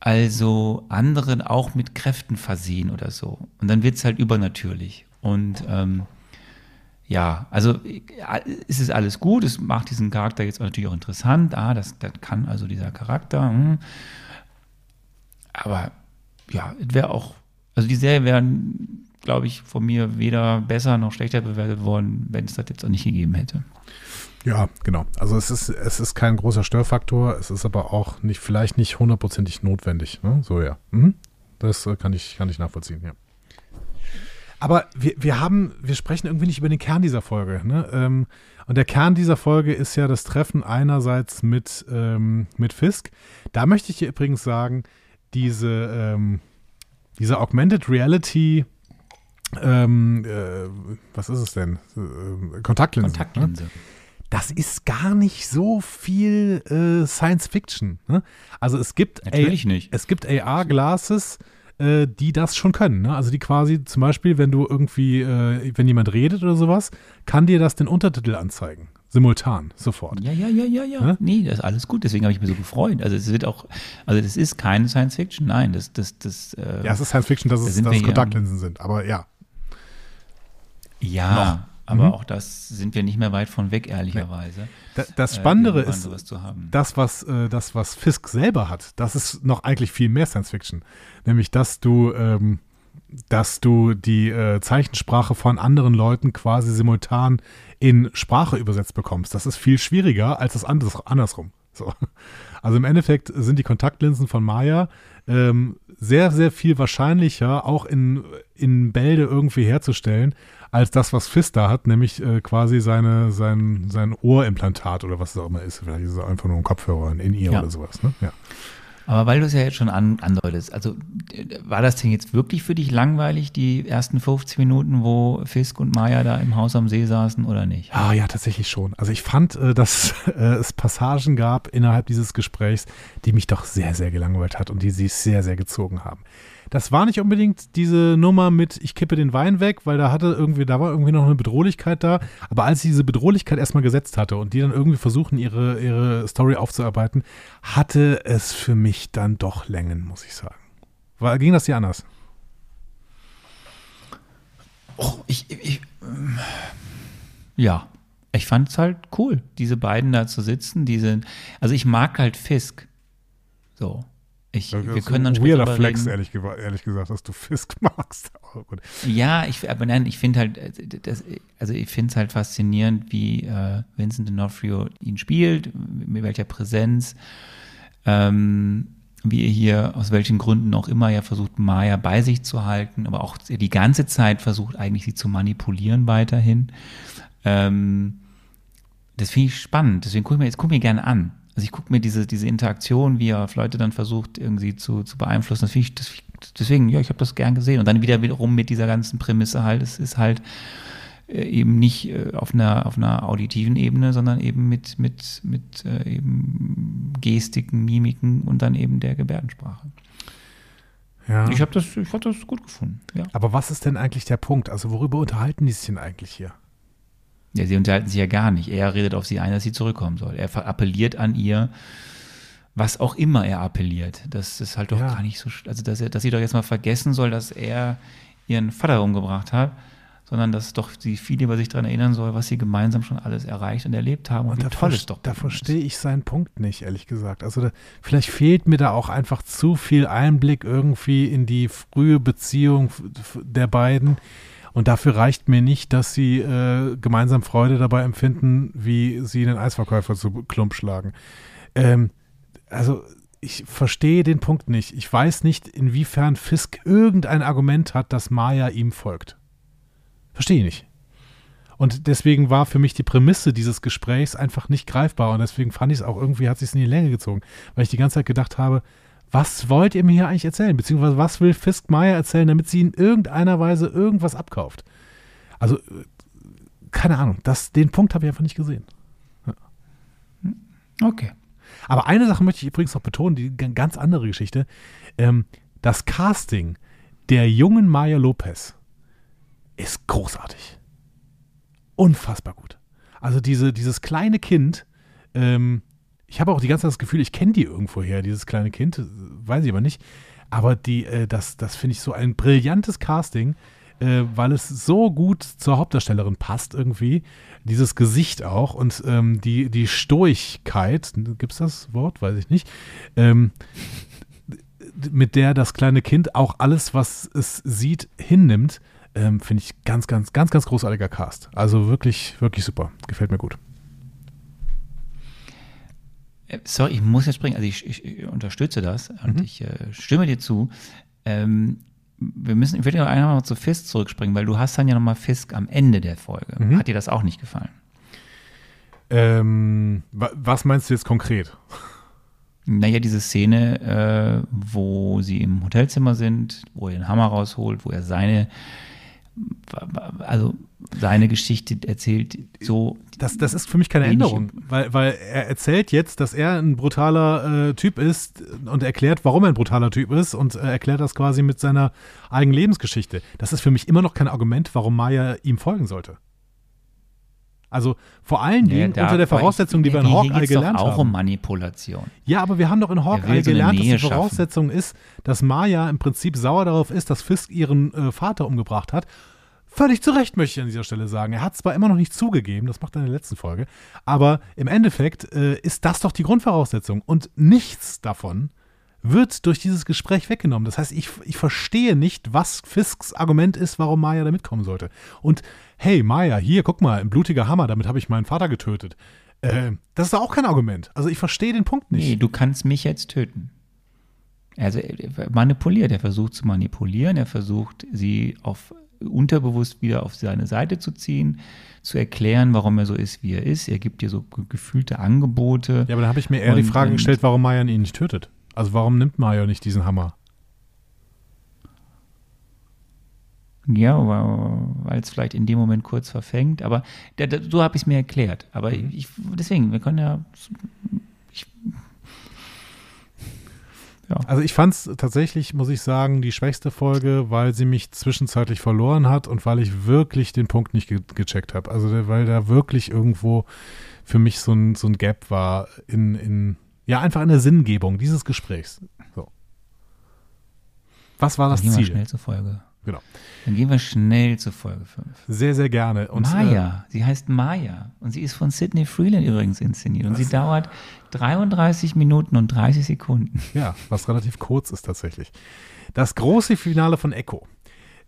also anderen auch mit Kräften versehen oder so. Und dann wird es halt übernatürlich. Und ähm, ja, also es ist alles gut, es macht diesen Charakter jetzt natürlich auch interessant. Ah, das, das kann also dieser Charakter. Hm. Aber ja, es wäre auch, also die Serie wäre, glaube ich, von mir weder besser noch schlechter bewertet worden, wenn es das jetzt auch nicht gegeben hätte. Ja, genau. Also es ist, es ist kein großer Störfaktor, es ist aber auch nicht, vielleicht nicht hundertprozentig notwendig. Ne? So ja. Mhm. Das äh, kann ich, kann ich nachvollziehen, ja. Aber wir, wir haben, wir sprechen irgendwie nicht über den Kern dieser Folge. Ne? Ähm, und der Kern dieser Folge ist ja das Treffen einerseits mit, ähm, mit Fisk. Da möchte ich dir übrigens sagen, diese, ähm, diese Augmented Reality, ähm, äh, was ist es denn? Äh, Kontaktlinse. Kontaktlinse. Ne? Das ist gar nicht so viel äh, Science Fiction. Ne? Also es gibt Natürlich nicht. Es gibt AR-Glasses, äh, die das schon können. Ne? Also die quasi zum Beispiel, wenn du irgendwie, äh, wenn jemand redet oder sowas, kann dir das den Untertitel anzeigen. Simultan, sofort. Ja, ja, ja, ja, ja. Ne? Nee, das ist alles gut, deswegen habe ich mich so gefreut. Also es wird auch, also das ist keine Science Fiction, nein, das, das, das. Äh, ja, es ist Science Fiction, dass es, dass es Kontaktlinsen sind, aber ja. Ja. Noch. Aber mhm. auch das sind wir nicht mehr weit von weg, ehrlicherweise. Das, das äh, Spannendere äh, ist, das was, äh, das, was Fisk selber hat, das ist noch eigentlich viel mehr Science Fiction. Nämlich, dass du, ähm, dass du die äh, Zeichensprache von anderen Leuten quasi simultan in Sprache übersetzt bekommst. Das ist viel schwieriger als das anderes, andersrum. So. Also im Endeffekt sind die Kontaktlinsen von Maya ähm, sehr, sehr viel wahrscheinlicher auch in, in Bälde irgendwie herzustellen, als das, was Fist da hat, nämlich äh, quasi seine, sein, sein Ohrimplantat oder was es auch immer ist. Vielleicht ist es einfach nur ein Kopfhörer in ihr Ja. oder sowas. Ne? Ja. Aber weil du es ja jetzt schon an, andeutest, also war das denn jetzt wirklich für dich langweilig, die ersten 15 Minuten, wo Fisk und Maya da im Haus am See saßen oder nicht? Ah, ja, tatsächlich schon. Also ich fand, äh, dass äh, es Passagen gab innerhalb dieses Gesprächs, die mich doch sehr, sehr gelangweilt hat und die sich sehr, sehr gezogen haben. Das war nicht unbedingt diese Nummer mit ich kippe den Wein weg, weil da hatte irgendwie, da war irgendwie noch eine Bedrohlichkeit da. Aber als sie diese Bedrohlichkeit erstmal gesetzt hatte und die dann irgendwie versuchen, ihre, ihre Story aufzuarbeiten, hatte es für mich dann doch Längen, muss ich sagen. War, ging das dir anders? Oh, ich, ich, ähm, ja, ich fand es halt cool, diese beiden da zu sitzen. Diese, also ich mag halt Fisk. So. Ich, wir Das ist können dann später weirder Flex, ehrlich, ehrlich gesagt, dass du Fisk magst. Gut. Ja, ich, aber nein, ich finde halt, äh, das, also ich finde es halt faszinierend, wie äh, Vincent D'Onofrio ihn spielt, mit welcher Präsenz, ähm, wie er hier, aus welchen Gründen auch immer, ja versucht, Maya bei sich zu halten, aber auch die ganze Zeit versucht, eigentlich sie zu manipulieren weiterhin. Ähm, das finde ich spannend, deswegen gucke ich mir, jetzt guck mir gerne an. Also ich gucke mir diese, diese Interaktion, wie er auf Leute dann versucht, irgendwie zu, zu beeinflussen, das ich, das, deswegen, ja, ich habe das gern gesehen. Und dann wieder wiederum mit dieser ganzen Prämisse halt, es ist halt äh, eben nicht äh, auf einer, auf einer auditiven Ebene, sondern eben mit, mit, mit äh, eben Gestiken, Mimiken und dann eben der Gebärdensprache. Ja. Ich habe das, ich hab das gut gefunden, ja. Aber was ist denn eigentlich der Punkt? Also worüber unterhalten die sich denn eigentlich hier? Ja, sie unterhalten sich ja gar nicht. Er redet auf sie ein, dass sie zurückkommen soll. Er appelliert an ihr, was auch immer er appelliert. Das ist halt doch Ja. gar nicht so, also dass, er, dass sie doch jetzt mal vergessen soll, dass er ihren Vater umgebracht hat, sondern dass doch sie viel über sich daran erinnern soll, was sie gemeinsam schon alles erreicht und erlebt haben und, wie da toll es doch Da verstehe ich seinen Punkt nicht, ehrlich gesagt. Also da, vielleicht fehlt mir da auch einfach zu viel Einblick irgendwie in die frühe Beziehung der beiden. Und dafür reicht mir nicht, dass sie äh, gemeinsam Freude dabei empfinden, wie sie den Eisverkäufer zu Klump schlagen. Ähm, also ich verstehe den Punkt nicht. Ich weiß nicht, inwiefern Fisk irgendein Argument hat, dass Maya ihm folgt. Verstehe ich nicht. Und deswegen war für mich die Prämisse dieses Gesprächs einfach nicht greifbar. Und deswegen fand ich es auch irgendwie, hat sich in die Länge gezogen. Weil ich die ganze Zeit gedacht habe, was wollt ihr mir hier eigentlich erzählen? Beziehungsweise was will Fisk Maya erzählen, damit sie in irgendeiner Weise irgendwas abkauft? Also, äh, keine Ahnung. Das, den Punkt habe ich einfach nicht gesehen. Okay. Aber eine Sache möchte ich übrigens noch betonen, die ganz andere Geschichte. Ähm, das Casting der jungen Maya Lopez ist großartig. Unfassbar gut. Also diese, dieses kleine Kind, ähm, ich habe auch die ganze Zeit das Gefühl, ich kenne die irgendwoher, dieses kleine Kind, äh, weiß ich aber nicht. Aber die, äh, das, das finde ich so ein brillantes Casting, äh, weil es so gut zur Hauptdarstellerin passt irgendwie. Dieses Gesicht auch und ähm, die, die Stoigkeit, gibt es das Wort? Weiß ich nicht. Ähm, mit der das kleine Kind auch alles, was es sieht, hinnimmt, ähm, finde ich ganz, ganz, ganz, ganz großartiger Cast. Also wirklich, wirklich super. Gefällt mir gut. Sorry, ich muss jetzt springen. Also ich, ich, unterstütze das und Mhm. ich äh, stimme dir zu. Ähm, wir müssen, ich würde ja einmal noch zu Fisk zurückspringen, weil du hast dann ja nochmal Fisk am Ende der Folge. Mhm. Hat dir das auch nicht gefallen? Ähm, wa was meinst du jetzt konkret? Naja, diese Szene, äh, wo sie im Hotelzimmer sind, wo er den Hammer rausholt, wo er seine, also seine Geschichte erzählt, so. Das, das ist für mich keine Änderung, weil, weil er erzählt jetzt, dass er ein brutaler äh, Typ ist und erklärt, warum er ein brutaler Typ ist und äh, erklärt das quasi mit seiner eigenen Lebensgeschichte. Das ist für mich immer noch kein Argument, warum Maya ihm folgen sollte. Also vor allen Ja, Dingen unter der Voraussetzung, die wir in Hawkeye doch gelernt auch haben. um Manipulation. Ja, aber wir haben doch in Hawkeye so gelernt, dass die Nähe schaffen. Voraussetzung ist, dass Maya im Prinzip sauer darauf ist, dass Fisk ihren äh, Vater umgebracht hat. Völlig zu Recht, möchte ich an dieser Stelle sagen. Er hat zwar immer noch nicht zugegeben, das macht er in der letzten Folge, aber im Endeffekt äh, ist das doch die Grundvoraussetzung. Und nichts davon wird durch dieses Gespräch weggenommen. Das heißt, ich, ich verstehe nicht, was Fisks Argument ist, warum Maya da mitkommen sollte. Und hey, Maya, hier, guck mal, ein blutiger Hammer, damit habe ich meinen Vater getötet. Äh, das ist auch kein Argument. Also ich verstehe den Punkt nicht. Nee, du kannst mich jetzt töten. Also er manipuliert, er versucht zu manipulieren, er versucht sie auf unterbewusst wieder auf seine Seite zu ziehen, zu erklären, warum er so ist, wie er ist. Er gibt dir so gefühlte Angebote. Ja, aber da habe ich mir eher Und- die Frage gestellt, warum Maya ihn nicht tötet. Also warum nimmt Maya nicht diesen Hammer? Ja, weil es vielleicht in dem Moment kurz verfängt. Aber da, da, so habe ich es mir erklärt. Aber Mhm. ich, deswegen, wir können ja. Ich, ja. Also ich fand es tatsächlich, muss ich sagen, die schwächste Folge, weil sie mich zwischenzeitlich verloren hat und weil ich wirklich den Punkt nicht ge gecheckt habe. Also der- weil da wirklich irgendwo für mich so ein, so ein Gap war in, in, ja, einfach in der Sinngebung dieses Gesprächs. So. Was war das Ziel? schnell zur Folge. Genau. Dann gehen wir schnell zur Folge 5. Sehr, sehr gerne. Und, äh, Maya, sie heißt Maya und sie ist von Sidney Freeland übrigens inszeniert und sie dauert 33 Minuten und 30 Sekunden. Äh, ja, was relativ kurz ist tatsächlich. Das große Finale von Echo.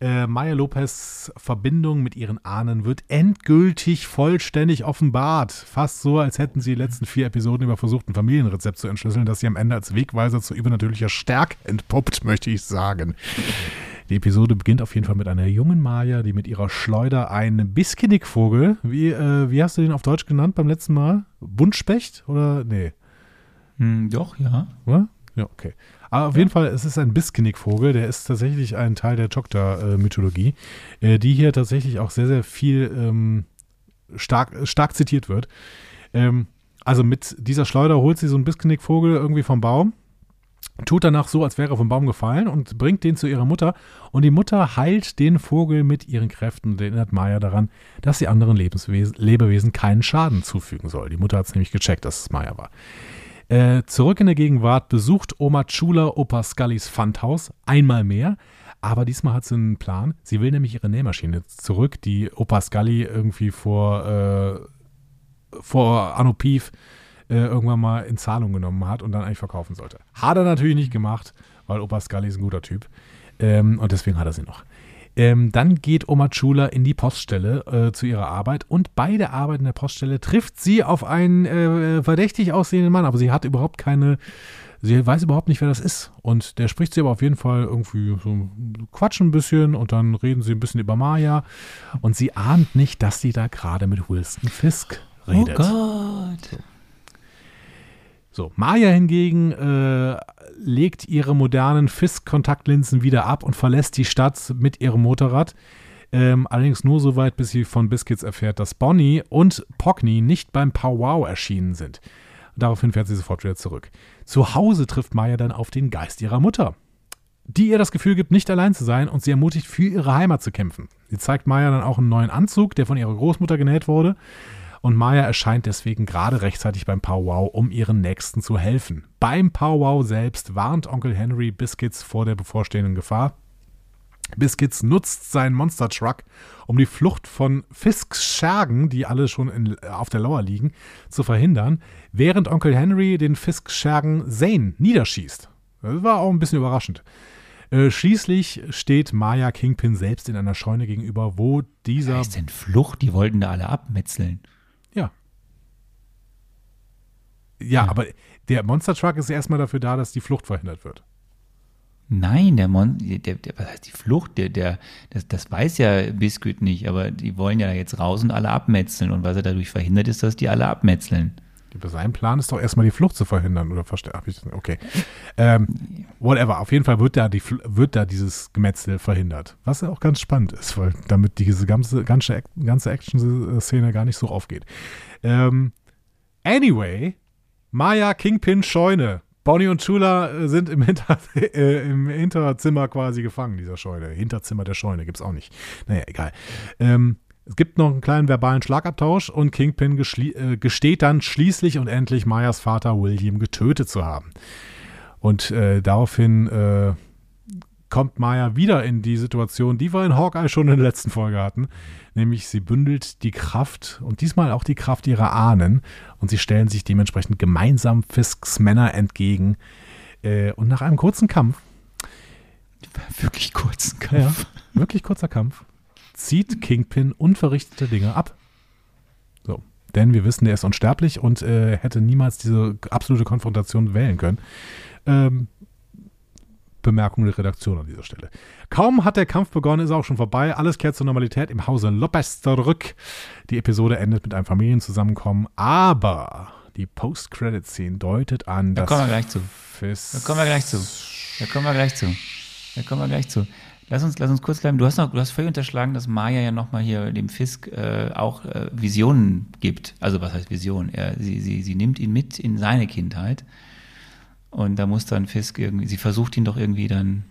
Äh, Maya Lopez Verbindung mit ihren Ahnen wird endgültig vollständig offenbart. Fast so, als hätten sie die letzten vier Episoden über versucht, ein Familienrezept zu entschlüsseln, das sie am Ende als Wegweiser zu übernatürlicher Stärke entpuppt, möchte ich sagen. Die Episode beginnt auf jeden Fall mit einer jungen Maya, die mit ihrer Schleuder einen Biskinikvogel, wie, äh, wie hast du den auf Deutsch genannt beim letzten Mal? Buntspecht oder? Nee. Hm, doch, ja. Oder? Ja, okay. Aber auf jeden Fall, es ist ein Biskinikvogel, der ist tatsächlich ein Teil der Chokta-Mythologie, äh, die hier tatsächlich auch sehr, sehr viel ähm, stark, stark zitiert wird. Ähm, also mit dieser Schleuder holt sie so einen Biskinikvogel irgendwie vom Baum, tut danach so, als wäre er vom Baum gefallen und bringt den zu ihrer Mutter. Und die Mutter heilt den Vogel mit ihren Kräften und erinnert Maya daran, dass sie anderen Lebenswesen, Lebewesen keinen Schaden zufügen soll. Die Mutter hat es nämlich gecheckt, dass es Maya war. Äh, zurück in der Gegenwart besucht Oma Chula Opa Scullys Pfandhaus einmal mehr. Aber diesmal hat sie einen Plan. Sie will nämlich ihre Nähmaschine zurück, die Opa Scully irgendwie vor, äh, vor Anno Pief äh, irgendwann mal in Zahlung genommen hat und dann eigentlich verkaufen sollte. Hat er natürlich nicht gemacht, weil Opa Scully ist ein guter Typ. Ähm, und deswegen hat er sie noch. Ähm, dann geht Oma Chula in die Poststelle äh, zu ihrer Arbeit und bei der Arbeit in der Poststelle trifft sie auf einen äh, verdächtig aussehenden Mann, aber sie hat überhaupt keine, sie weiß überhaupt nicht, wer das ist. Und der spricht sie aber auf jeden Fall irgendwie so quatschen ein bisschen und dann reden sie ein bisschen über Maya und sie ahnt nicht, dass sie da gerade mit Wilson Fisk redet. Oh Gott. So, Maya hingegen äh, legt ihre modernen Fisk-Kontaktlinsen wieder ab und verlässt die Stadt mit ihrem Motorrad. Ähm, allerdings nur so weit, bis sie von Biscuits erfährt, dass Bonnie und Pockney nicht beim Powwow erschienen sind. Daraufhin fährt sie sofort wieder zurück. Zu Hause trifft Maya dann auf den Geist ihrer Mutter, die ihr das Gefühl gibt, nicht allein zu sein und sie ermutigt, für ihre Heimat zu kämpfen. Sie zeigt Maya dann auch einen neuen Anzug, der von ihrer Großmutter genäht wurde. Und Maya erscheint deswegen gerade rechtzeitig beim Powwow, um ihren Nächsten zu helfen. Beim Powwow selbst warnt Onkel Henry Biscuits vor der bevorstehenden Gefahr. Biscuits nutzt seinen Monster Truck, um die Flucht von Fisks Schergen, die alle schon in, auf der Lauer liegen, zu verhindern, während Onkel Henry den Fisks Schergen Zane niederschießt. Das war auch ein bisschen überraschend. Äh, schließlich steht Maya Kingpin selbst in einer Scheune gegenüber, wo dieser. Was ist denn Flucht? Die wollten da alle abmetzeln. Ja. Ja, aber der Monster Truck ist erstmal dafür da, dass die Flucht verhindert wird. Nein, der Mon, der, der, was heißt die Flucht? Der, der, das, das weiß ja Biscuit nicht, aber die wollen ja jetzt raus und alle abmetzeln. Und was er dadurch verhindert, ist, dass die alle abmetzeln. Sein Plan ist doch erstmal die Flucht zu verhindern oder verstehe ich Okay. Ähm, whatever. Auf jeden Fall wird da, die, wird da dieses Gemetzel verhindert. Was ja auch ganz spannend ist, weil damit diese ganze, ganze, ganze Action-Szene gar nicht so aufgeht. Ähm, anyway, Maya Kingpin Scheune. Bonnie und Chula äh, sind im, Hinter, äh, im Hinterzimmer quasi gefangen, dieser Scheune. Hinterzimmer der Scheune gibt's auch nicht. Naja, egal. Ähm, es gibt noch einen kleinen verbalen Schlagabtausch und Kingpin äh, gesteht dann schließlich und endlich Mayas Vater William getötet zu haben. Und äh, daraufhin äh, kommt Maya wieder in die Situation, die wir in Hawkeye schon in der letzten Folge hatten. Nämlich sie bündelt die Kraft und diesmal auch die Kraft ihrer Ahnen und sie stellen sich dementsprechend gemeinsam Fisks Männer entgegen, Äh, und nach einem kurzen Kampf, Wirklich kurzen ja, Kampf. wirklich kurzer Kampf, zieht Kingpin unverrichtete Dinge ab. So. Denn wir wissen, er ist unsterblich und äh, hätte niemals diese absolute Konfrontation wählen können. Ähm, Bemerkung der Redaktion an dieser Stelle. Kaum hat der Kampf begonnen, ist er auch schon vorbei. Alles kehrt zur Normalität im Hause Lopez zurück. Die Episode endet mit einem Familienzusammenkommen, aber die Post-Credit-Scene deutet an, Da dass kommen wir gleich zu. Da kommen wir gleich zu. Da kommen wir gleich zu. Da kommen wir gleich zu. Lass uns, lass uns kurz bleiben. Du hast noch, du hast völlig unterschlagen, dass Maya ja nochmal hier dem Fisk äh, auch äh, Visionen gibt. Also was heißt Vision? Er, sie, sie, sie nimmt ihn mit in seine Kindheit. Und da muss dann Fisk irgendwie, sie versucht ihn doch irgendwie dann.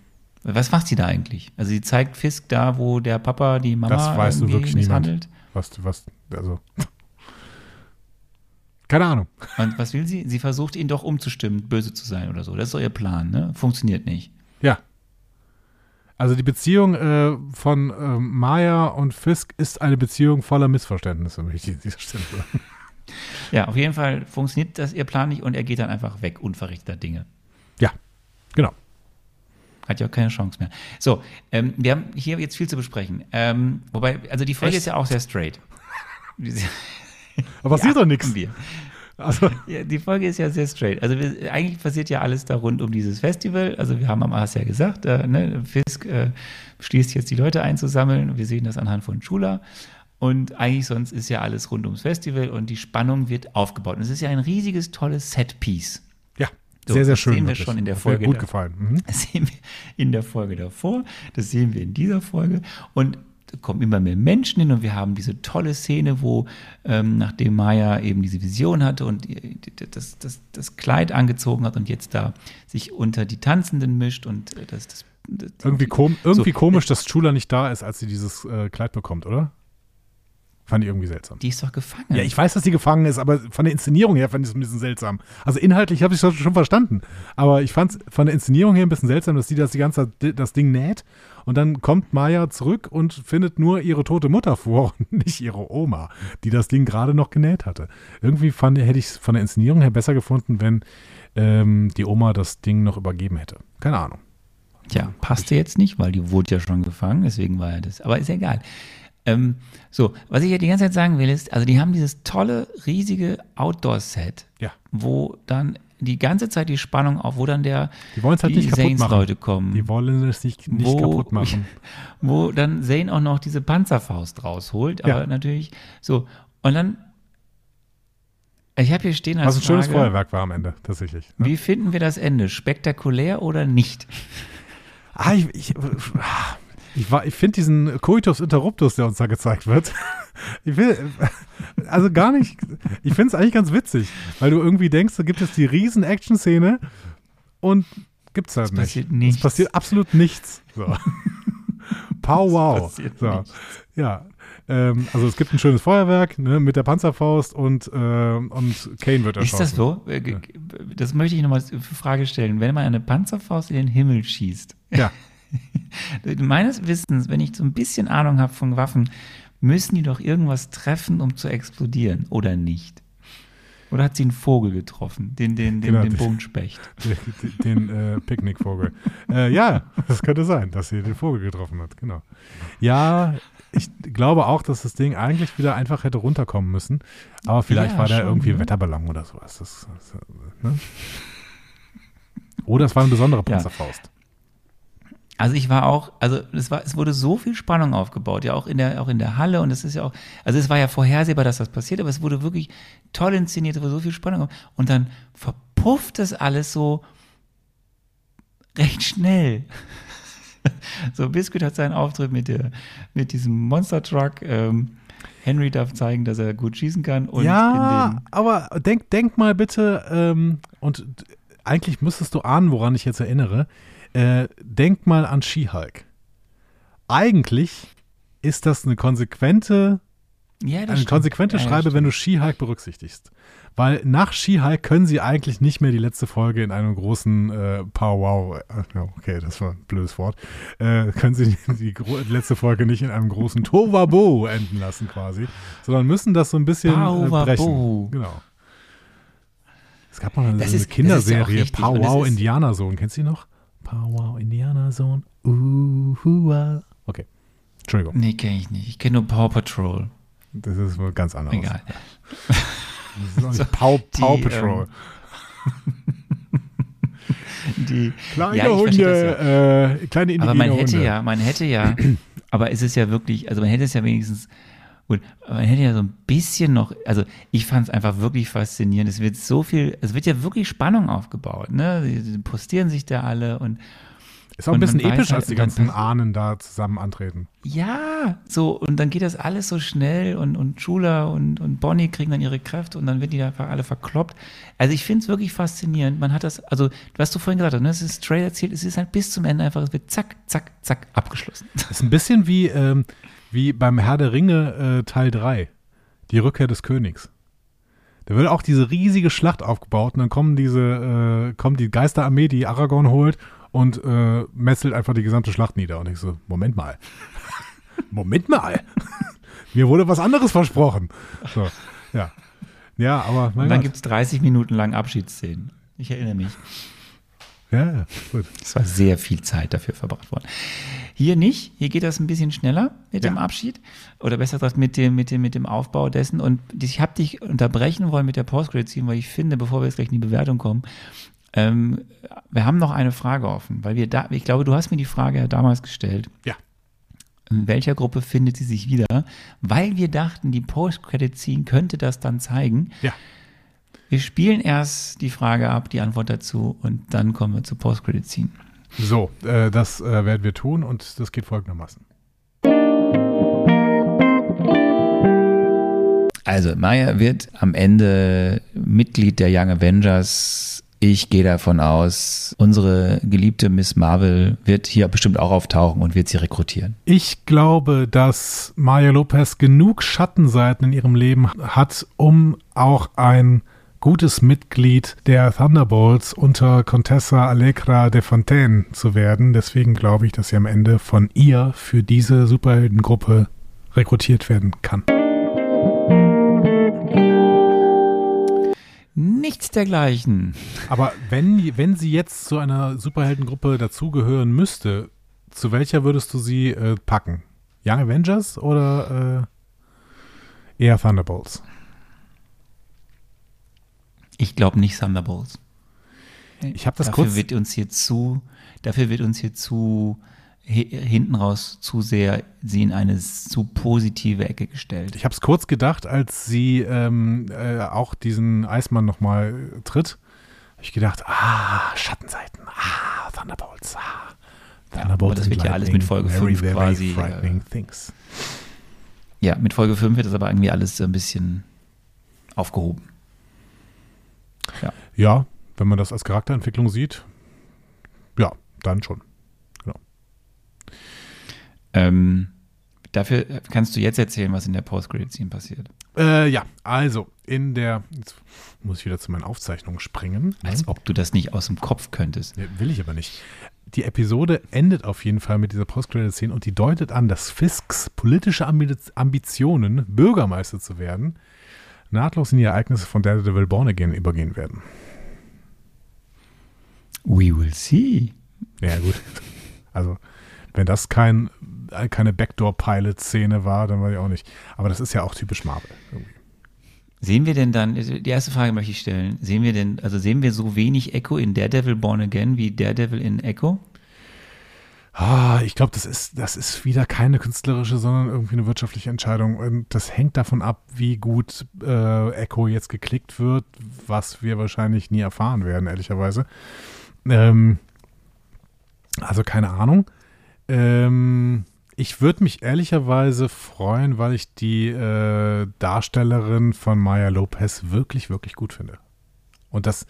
Was macht sie da eigentlich? Also sie zeigt Fisk da, wo der Papa die Mama Das weiß irgendwie wirklich niemand. misshandelt. Was, was, also. Keine Ahnung. Und was will sie? Sie versucht ihn doch umzustimmen, böse zu sein oder so. Das ist doch ihr Plan, ne? Funktioniert nicht. Ja. Also die Beziehung äh, von ähm, Maya und Fisk ist eine Beziehung voller Missverständnisse, möchte ich an dieser Stelle sagen. Ja, auf jeden Fall funktioniert das ihr Plan nicht und er geht dann einfach weg, unverrichteter Dinge. Ja, genau. Hat ja auch keine Chance mehr. So, ähm, wir haben hier jetzt viel zu besprechen. Ähm, wobei, also die Folge Echt? ist ja auch sehr straight. Aber passiert doch nichts. Also, Ja, die Folge ist ja sehr straight. Also wir, eigentlich passiert ja alles da rund um dieses Festival. Also wir haben am Anfang ja gesagt, äh, ne, Fisk äh, schließt jetzt die Leute einzusammeln. Wir sehen das anhand von Schula. Und eigentlich sonst ist ja alles rund ums Festival und die Spannung wird aufgebaut. Und es ist ja ein riesiges, tolles Set-Piece. ja, So, sehr, sehr das schön. sehen wir schon in der Folge gut gefallen. Mhm. Das sehen wir in der Folge davor, das sehen wir in dieser Folge. Und da kommen immer mehr Menschen hin und wir haben diese tolle Szene, wo ähm, nachdem Maya eben diese Vision hatte und das, das, das Kleid angezogen hat und jetzt da sich unter die Tanzenden mischt und äh, das, das, das Irgendwie, kom irgendwie So. komisch, dass Chula nicht da ist, als sie dieses äh, Kleid bekommt, oder? Fand ich irgendwie seltsam. die ist doch gefangen. Ja, ich weiß, dass sie gefangen ist, aber von der Inszenierung her fand ich es ein bisschen seltsam. Also inhaltlich habe ich es schon verstanden. Aber ich fand es von der Inszenierung her ein bisschen seltsam, dass sie das die ganze Zeit das Ding näht und dann kommt Maya zurück und findet nur ihre tote Mutter vor und nicht ihre Oma, die das Ding gerade noch genäht hatte. Irgendwie fand, hätte ich es von der Inszenierung her besser gefunden, wenn ähm, die Oma das Ding noch übergeben hätte. Keine Ahnung. Tja, passte jetzt nicht, weil die wurde ja schon gefangen, deswegen war ja das. Aber ist ja egal. Ähm, so, was ich ja die ganze Zeit sagen will, ist, also die haben dieses tolle, riesige Outdoor-Set, Ja. wo dann die ganze Zeit die Spannung auf, wo dann der Die wollen es halt nicht kaputt machen. Saints-Leute kommen. Die wollen es nicht, nicht wo, kaputt machen. Wo dann Zane auch noch diese Panzerfaust rausholt, aber Ja. natürlich so. Und dann, ich habe hier stehen als Was ein schönes Frage, Feuerwerk war am Ende, tatsächlich. Ne? Wie finden wir das Ende? Spektakulär oder nicht? Ah, ich, ich, ich, war- ich finde diesen Coitus Interruptus, der uns da gezeigt wird, ich will, also gar nicht, ich finde es eigentlich ganz witzig, weil du irgendwie denkst, da gibt es die riesen Action-Szene und gibt es halt Es nicht. passiert nichts. Es passiert absolut nichts. So. Pow wow. passiert So. Ja. Ähm, also es gibt ein schönes Feuerwerk ne, mit der Panzerfaust und, ähm, und Kane wird erschossen. Ist das so? Äh, ge- Das möchte ich nochmal für Frage stellen. Wenn man eine Panzerfaust in den Himmel schießt, Ja. meines Wissens, wenn ich so ein bisschen Ahnung habe von Waffen, müssen die doch irgendwas treffen, um zu explodieren, oder nicht? Oder hat sie einen Vogel getroffen, den, den, den, Genau. den Buntspecht? Den, den äh, Picknickvogel. äh, ja, das könnte sein, dass sie den Vogel getroffen hat, genau. Ja, ich glaube auch, dass das Ding eigentlich wieder einfach hätte runterkommen müssen. Aber vielleicht Ja, war da irgendwie ein ne? Wetterballon oder sowas. Das, das, ne? Oder es war eine besondere Ja. Also ich war auch, also es war, es wurde so viel Spannung aufgebaut, ja auch in der, auch in der Halle und es ist ja auch, also es war ja vorhersehbar, dass das passiert, aber es wurde wirklich toll inszeniert, es wurde so viel Spannung und dann verpufft das alles so recht schnell. so Biscuit hat seinen Auftritt mit der, mit diesem Monster Truck. Ähm, Henry darf zeigen, dass er gut schießen kann und ja, aber denk, denk mal bitte, ähm, und eigentlich müsstest du ahnen, woran ich jetzt erinnere. Äh, denk mal an She-Hulk. Eigentlich ist das eine konsequente ja, das eine stimmt. konsequente Ja, ja, Schreibe, wenn du She-Hulk berücksichtigst. Weil nach She-Hulk können sie eigentlich nicht mehr die letzte Folge in einem großen äh, Pow-Wow, äh, ja, okay, das war ein blödes Wort, äh, können sie die, die letzte Folge nicht in einem großen Tovabo enden lassen quasi, sondern müssen das so ein bisschen äh, brechen. Genau. Es gab mal eine, Das eine ist- ja Kinderserie, es Powwow Indianersohn. Kennst du die noch? Powwow Indianersohn. Uh, hua. Okay. Entschuldigung, Nee, kenne ich nicht. Ich kenne nur Paw Patrol. das ist was ganz anderes. Egal. Das nicht Paw, Paw Die, Patrol. Die, Kleine Ja, Hunde, äh, kleine aber man hätte Hunde. ja, man hätte ja, aber es ist ja wirklich, also man hätte es ja wenigstens, gut, man hätte ja so ein bisschen noch, also ich fand es einfach wirklich faszinierend. Es wird so viel, es wird ja wirklich Spannung aufgebaut, ne? Sie, postieren sich da alle und Ist auch ein bisschen episch, halt- als die ganzen Ahnen da zusammen antreten. ja, so, und dann geht das alles so schnell und, und Schula und, und Bonnie kriegen dann ihre Kräfte und dann werden die einfach alle verkloppt. Also ich finde es wirklich faszinierend. Man hat das, also, was du vorhin gesagt hast, ne, es ist straight erzählt, es ist halt bis zum Ende einfach, es wird zack, zack, zack abgeschlossen. Ist ein bisschen wie, ähm, wie beim Herr der Ringe äh, Teil 3, die Rückkehr des Königs. Da wird auch diese riesige Schlacht aufgebaut und dann kommen diese, äh, kommt die Geisterarmee, die Aragorn holt und äh, messelt einfach die gesamte Schlacht nieder. Und ich so, Moment mal. Moment mal. Mir wurde was anderes versprochen. So, ja. Ja, aber Und dann gibt es 30 Minuten lang Abschiedsszenen. Ich erinnere mich. Ja, ja, gut. Es war sehr viel Zeit dafür verbracht worden. Hier nicht. Hier geht das ein bisschen schneller mit Ja. dem Abschied. Oder besser gesagt mit dem, mit dem, mit dem Aufbau dessen. Und ich habe dich unterbrechen wollen mit der Postgrade-Scene, weil ich finde, bevor wir jetzt gleich in die Bewertung kommen, ähm, wir haben noch eine Frage offen. Weil wir da, ich glaube, du hast mir die Frage ja damals gestellt. Ja. In welcher Gruppe findet sie sich wieder? Weil wir dachten, die Post-Credit-Scene könnte das dann zeigen. Ja. Wir spielen erst die Frage ab, die Antwort dazu und dann kommen wir zu Post-Credit-Scene. So, äh, das äh, werden wir tun und das geht folgendermaßen. Also, Maya wird am Ende Mitglied der Young Avengers. Ich gehe davon aus, unsere geliebte Miss Marvel wird hier bestimmt auch auftauchen und wird sie rekrutieren. Ich glaube, dass Maya Lopez genug Schattenseiten in ihrem Leben hat, um auch ein gutes Mitglied der Thunderbolts unter Contessa Allegra de Fontaine zu werden. Deswegen glaube ich, dass sie am Ende von ihr für diese Superheldengruppe rekrutiert werden kann. Nichts dergleichen. Aber wenn, wenn sie jetzt zu einer Superheldengruppe dazugehören müsste, zu welcher würdest du sie äh, packen? Young Avengers oder äh, eher Thunderbolts? Ich glaube nicht Thunderbolts. Ich habe das dafür kurz. wird uns hier zu, dafür wird uns hier zu hi- hinten raus zu sehr sie in eine zu positive Ecke gestellt. Ich habe es kurz gedacht, als sie ähm, äh, auch diesen Eismann nochmal tritt. Habe ich gedacht, ah, Schattenseiten, ah, Thunderbolts, ah. aber das and wird ja alles mit Folge very, fünf very quasi, Frightening äh, things. Ja, mit Folge 5 wird das aber irgendwie alles so ein bisschen aufgehoben. Ja, wenn man das als Charakterentwicklung sieht, ja, dann schon. Ähm, dafür kannst du jetzt erzählen, was in der Post-Credit-Scene passiert. Äh, ja, also in der, jetzt muss ich wieder zu meinen Aufzeichnungen springen. Als ob du das nicht aus dem Kopf könntest. Nee, will ich aber nicht. Die Episode endet auf jeden Fall mit dieser Post-Credit-Szene und die deutet an, dass Fisks politische Ambi Ambitionen, Bürgermeister zu werden, nahtlos in die Ereignisse von Daredevil Born Again übergehen werden. We will see. Ja, gut. Also, wenn das kein, keine Backdoor-Pilot-Szene war, dann weiß ich auch nicht. Aber das ist ja auch typisch Marvel. Irgendwie. Sehen wir denn dann, die erste Frage möchte ich stellen, sehen wir denn, also sehen wir so wenig Echo in Daredevil Born Again wie Daredevil in Echo? Ah, ich glaube, das ist, das ist wieder keine künstlerische, sondern irgendwie eine wirtschaftliche Entscheidung. Und das hängt davon ab, wie gut äh, Echo jetzt geklickt wird, was wir wahrscheinlich nie erfahren werden, ehrlicherweise. Ähm, also keine Ahnung. Ähm, ich würde mich ehrlicherweise freuen, weil ich die äh, Darstellerin von Maya Lopez wirklich, wirklich gut finde. Und das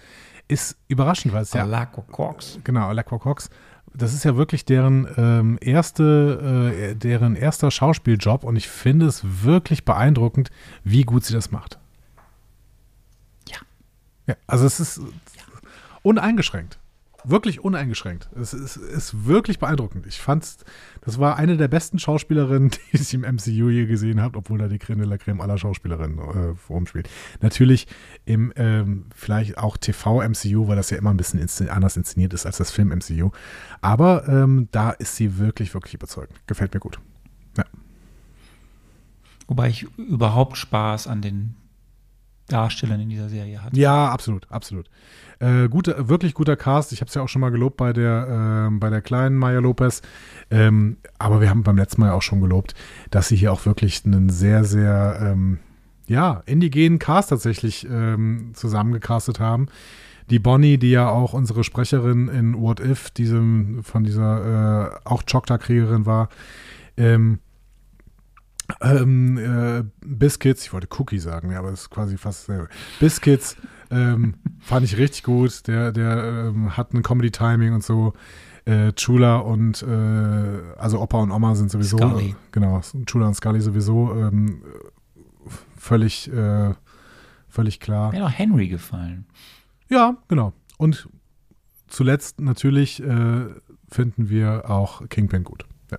ist überraschend, weil es ja Alaco Cox. Genau, Alacqua Cox. Das ist ja wirklich deren ähm, erste, äh, deren erster Schauspieljob und ich finde es wirklich beeindruckend, wie gut sie das macht. Ja. Ja, also es ist uneingeschränkt. Wirklich uneingeschränkt. Es ist, ist wirklich beeindruckend. Ich fand, das war eine der besten Schauspielerinnen, die ich im MCU je gesehen habe, obwohl da die Creme de la Creme aller Schauspielerinnen äh, rumspielt. Natürlich im ähm, vielleicht auch TV-MCU, weil das ja immer ein bisschen inszen anders inszeniert ist als das Film-MCU. Aber ähm, da ist sie wirklich, wirklich überzeugend. Gefällt mir gut. Ja. Wobei ich überhaupt Spaß an den Darstellern in dieser Serie hatte. Ja, absolut, absolut. Äh, guter, wirklich guter Cast. Ich habe es ja auch schon mal gelobt bei der, äh, bei der kleinen Maya Lopez. Ähm, aber wir haben beim letzten Mal auch schon gelobt, dass sie hier auch wirklich einen sehr, sehr, ähm, ja, indigenen Cast tatsächlich ähm, zusammengecastet haben. Die Bonnie, die ja auch unsere Sprecherin in What If, diesem, von dieser äh, auch Chokta-Kriegerin war, ähm, ähm, äh, Biscuits, ich wollte Cookie sagen, ja, aber das ist quasi fast dasselbe. Biscuits ähm, fand ich richtig gut. Der, der ähm, hat ein Comedy-Timing und so. Äh, Chula und äh, also Opa und Oma sind sowieso Scully. genau Chula und Scully sowieso ähm, völlig äh, völlig klar. Mir hat auch Henry gefallen. Ja, genau. Und zuletzt natürlich äh, finden wir auch Kingpin gut. Ja.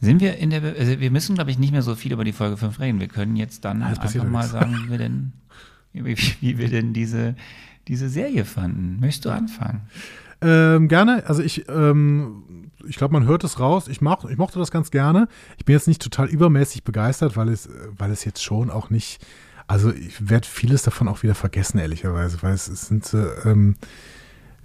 Sind wir in der, also wir müssen, glaube ich, nicht mehr so viel über die Folge 5 reden. Wir können jetzt dann einfach mal sagen, wie wir denn, wie, wie wir denn diese, diese Serie fanden. Möchtest du anfangen? Ähm, gerne. Also ich, ähm, ich glaube, man hört es raus. Ich, mach, ich mochte das ganz gerne. Ich bin jetzt nicht total übermäßig begeistert, weil es, weil es jetzt schon auch nicht. Also ich werde vieles davon auch wieder vergessen, ehrlicherweise, weil es, es sind äh, ähm,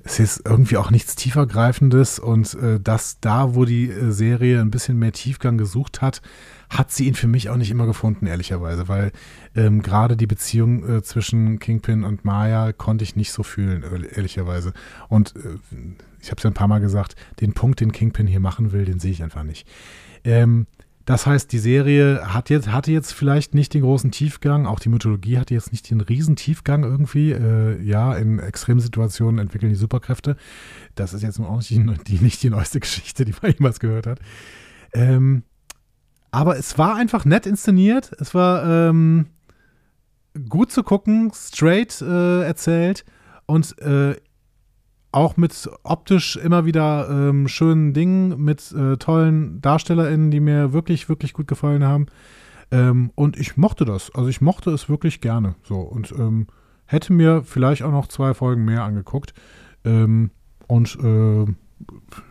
es ist irgendwie auch nichts tiefergreifendes und äh, das da, wo die äh, Serie ein bisschen mehr Tiefgang gesucht hat, hat sie ihn für mich auch nicht immer gefunden, ehrlicherweise, weil ähm, gerade die Beziehung äh, zwischen Kingpin und Maya konnte ich nicht so fühlen, ehrl- ehrlicherweise. Und äh, ich habe es ja ein paar Mal gesagt, den Punkt, den Kingpin hier machen will, den sehe ich einfach nicht. Ähm, das heißt, die Serie hat jetzt, hatte jetzt vielleicht nicht den großen Tiefgang, auch die Mythologie hatte jetzt nicht den riesen Tiefgang irgendwie. Äh, ja, in Extremsituationen entwickeln die Superkräfte. Das ist jetzt auch nicht die, die, nicht die neueste Geschichte, die man jemals gehört hat. Ähm, aber es war einfach nett inszeniert. Es war ähm, gut zu gucken, straight äh, erzählt und äh, auch mit optisch immer wieder ähm, schönen Dingen, mit äh, tollen DarstellerInnen, die mir wirklich, wirklich gut gefallen haben. Ähm, und ich mochte das. Also ich mochte es wirklich gerne. So und ähm, hätte mir vielleicht auch noch zwei Folgen mehr angeguckt. Ähm, und äh,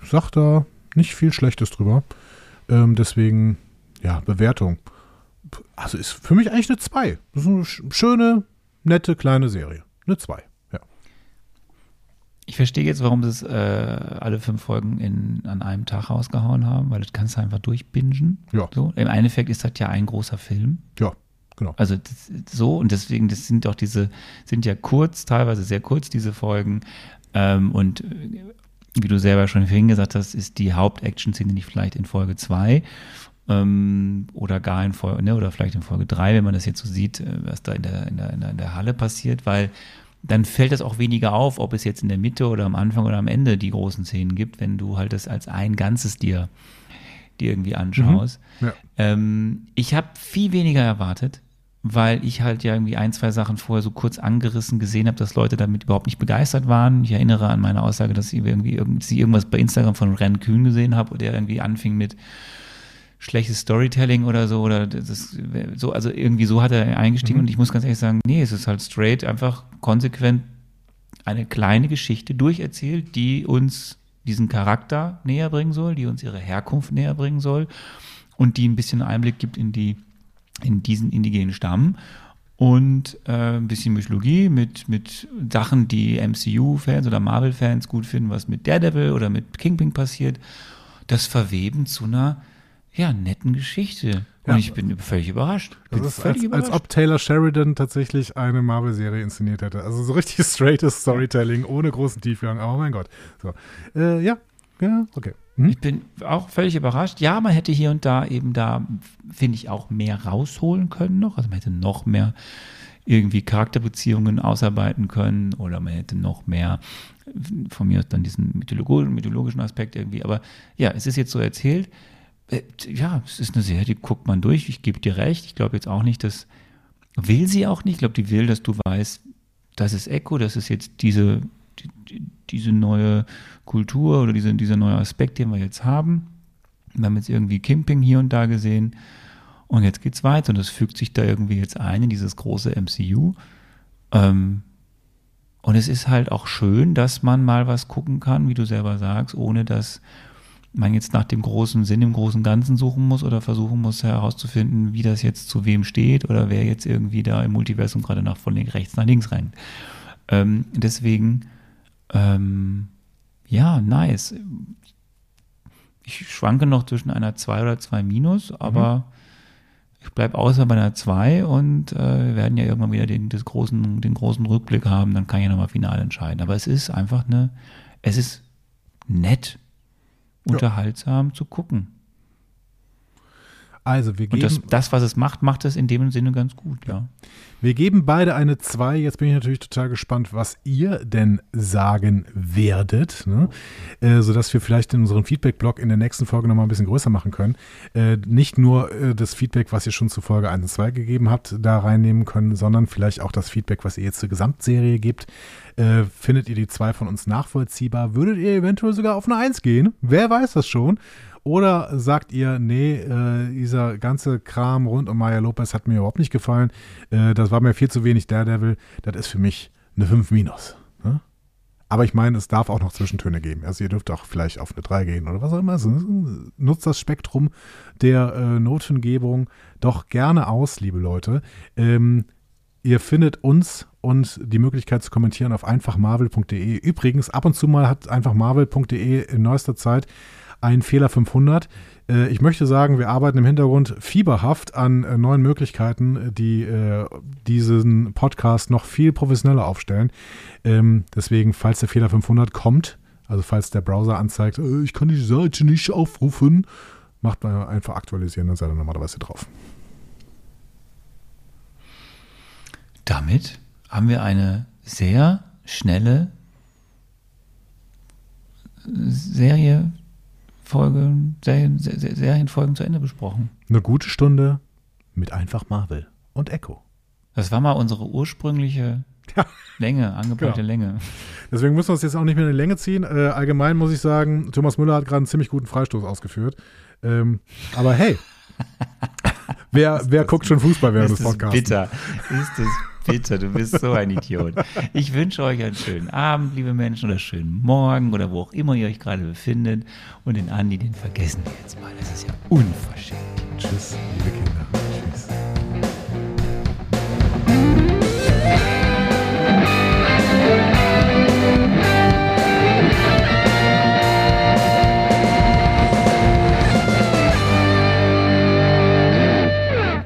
sag da nicht viel Schlechtes drüber. Ähm, deswegen, ja, Bewertung. Also ist für mich eigentlich eine 2. Das ist eine sch- schöne, nette, kleine Serie. Eine 2. Ich verstehe jetzt, warum sie es äh, alle fünf Folgen in, an einem Tag rausgehauen haben, weil das kannst du einfach durchbingen. Ja. So. Im Endeffekt ist das ja ein großer Film. Ja, genau. Also das, so und deswegen, das sind doch diese, sind ja kurz, teilweise sehr kurz, diese Folgen. Ähm, und äh, wie du selber schon vorhin gesagt hast, ist die Haupt-Action-Szene nicht vielleicht in Folge 2 ähm, oder gar in Folge, ne, oder vielleicht in Folge 3, wenn man das jetzt so sieht, äh, was da in, der, in, der, in der Halle passiert, weil dann fällt das auch weniger auf, ob es jetzt in der Mitte oder am Anfang oder am Ende die großen Szenen gibt, wenn du halt das als ein Ganzes dir, dir irgendwie anschaust. Ja. Ähm, ich habe viel weniger erwartet, weil ich halt ja irgendwie ein, zwei Sachen vorher so kurz angerissen gesehen habe, dass Leute damit überhaupt nicht begeistert waren. Ich erinnere an meine Aussage, dass ich irgendwie irgend, sie irgendwas bei Instagram von Ren Kühn gesehen habe, der irgendwie anfing mit schlechtes Storytelling oder so oder das so also irgendwie so hat er eingestiegen und ich muss ganz ehrlich sagen, nee, es ist halt straight einfach konsequent eine kleine Geschichte durcherzählt, die uns diesen Charakter näher bringen soll, die uns ihre Herkunft näher bringen soll und die ein bisschen Einblick gibt in die in diesen indigenen Stamm und äh, ein bisschen Mythologie mit, mit Sachen, die MCU-Fans oder Marvel-Fans gut finden, was mit Daredevil oder mit Kingpin passiert, das verweben zu einer ja, netten Geschichte. Und Ja. ich bin völlig überrascht. Bin Das ist völlig als, als ob Taylor Sheridan tatsächlich eine Marvel-Serie inszeniert hätte. Also so richtig straightes Storytelling, ohne großen Tiefgang. Oh mein Gott. So. Äh, ja, ja, okay. Hm? Ich bin auch völlig überrascht. Ja, man hätte hier und da eben da, finde ich, auch mehr rausholen können noch. Also man hätte noch mehr irgendwie Charakterbeziehungen ausarbeiten können oder man hätte noch mehr von mir aus dann diesen mythologischen Aspekt irgendwie. Aber ja, es ist jetzt so erzählt. Äh, Ja, es ist eine Serie, die guckt man durch. Ich gebe dir recht. Ich glaube jetzt auch nicht, dass will sie auch nicht. Ich glaube, die will, dass du weißt, das ist Echo, das ist jetzt diese die, die, diese neue Kultur oder diese, dieser neue Aspekt, den wir jetzt haben. Wir haben jetzt irgendwie Kimping hier und da gesehen. Und jetzt geht's weiter und es fügt sich da irgendwie jetzt ein in dieses große MCU. Ähm, und es ist halt auch schön, dass man mal was gucken kann, wie du selber sagst, ohne dass man jetzt nach dem großen Sinn im großen Ganzen suchen muss oder versuchen muss herauszufinden, wie das jetzt zu wem steht oder wer jetzt irgendwie da im Multiversum gerade nach von rechts nach links rennt. Ähm, deswegen, ähm, ja, nice. Ich schwanke noch zwischen einer 2 oder 2 Minus, aber mhm. ich bleibe außer bei einer 2 und äh, wir werden ja irgendwann wieder den, großen, den großen Rückblick haben, dann kann ich ja nochmal final entscheiden. Aber es ist einfach eine, es ist nett unterhaltsam ja. zu gucken. Also wir geben. Und das, das, was es macht, macht es in dem Sinne ganz gut, ja. Wir geben beide eine 2. Jetzt bin ich natürlich total gespannt, was ihr denn sagen werdet, ne? äh, sodass wir vielleicht in unseren Feedback-Blog in der nächsten Folge nochmal ein bisschen größer machen können. Äh, nicht nur äh, das Feedback, was ihr schon zu Folge 1 und 2 gegeben habt, da reinnehmen können, sondern vielleicht auch das Feedback, was ihr jetzt zur Gesamtserie gebt. Äh, findet ihr die 2 von uns nachvollziehbar? Würdet ihr eventuell sogar auf eine 1 gehen? Wer weiß das schon? Oder sagt ihr, nee, äh, dieser ganze Kram rund um Maya Lopez hat mir überhaupt nicht gefallen. Äh, das war mir viel zu wenig Daredevil. Das ist für mich eine 5 minus. Ne? Aber ich meine, es darf auch noch Zwischentöne geben. Also ihr dürft auch vielleicht auf eine 3 gehen oder was auch immer. Also, nutzt das Spektrum der äh, Notengebung doch gerne aus, liebe Leute. Ähm, ihr findet uns und die Möglichkeit zu kommentieren auf einfachmarvel.de. Übrigens, ab und zu mal hat einfachmarvel.de in neuester Zeit ein Fehler 500. Äh, ich möchte sagen, wir arbeiten im Hintergrund fieberhaft an äh, neuen Möglichkeiten, die äh, diesen Podcast noch viel professioneller aufstellen. Ähm, deswegen, falls der Fehler 500 kommt, also falls der Browser anzeigt, ich kann die Seite nicht aufrufen, macht man einfach aktualisieren, dann seid ihr normalerweise drauf. Damit haben wir eine sehr schnelle Serie Folgen, Serien, Serienfolgen zu Ende besprochen. Eine gute Stunde mit einfach Marvel und Echo. Das war mal unsere ursprüngliche ja. Länge, angepeute ja. Länge. Deswegen müssen wir uns jetzt auch nicht mehr in die Länge ziehen. Äh, allgemein muss ich sagen, Thomas Müller hat gerade einen ziemlich guten Freistoß ausgeführt. Ähm, aber hey, wer, wer guckt schon Fußball während des Podcasts? Bitter. Ist es Bitte, du bist so ein Idiot. Ich wünsche euch einen schönen Abend, liebe Menschen, oder schönen Morgen oder wo auch immer ihr euch gerade befindet. Und den Andi, den vergessen wir jetzt mal. Das ist ja unverschämt. Tschüss, liebe Kinder.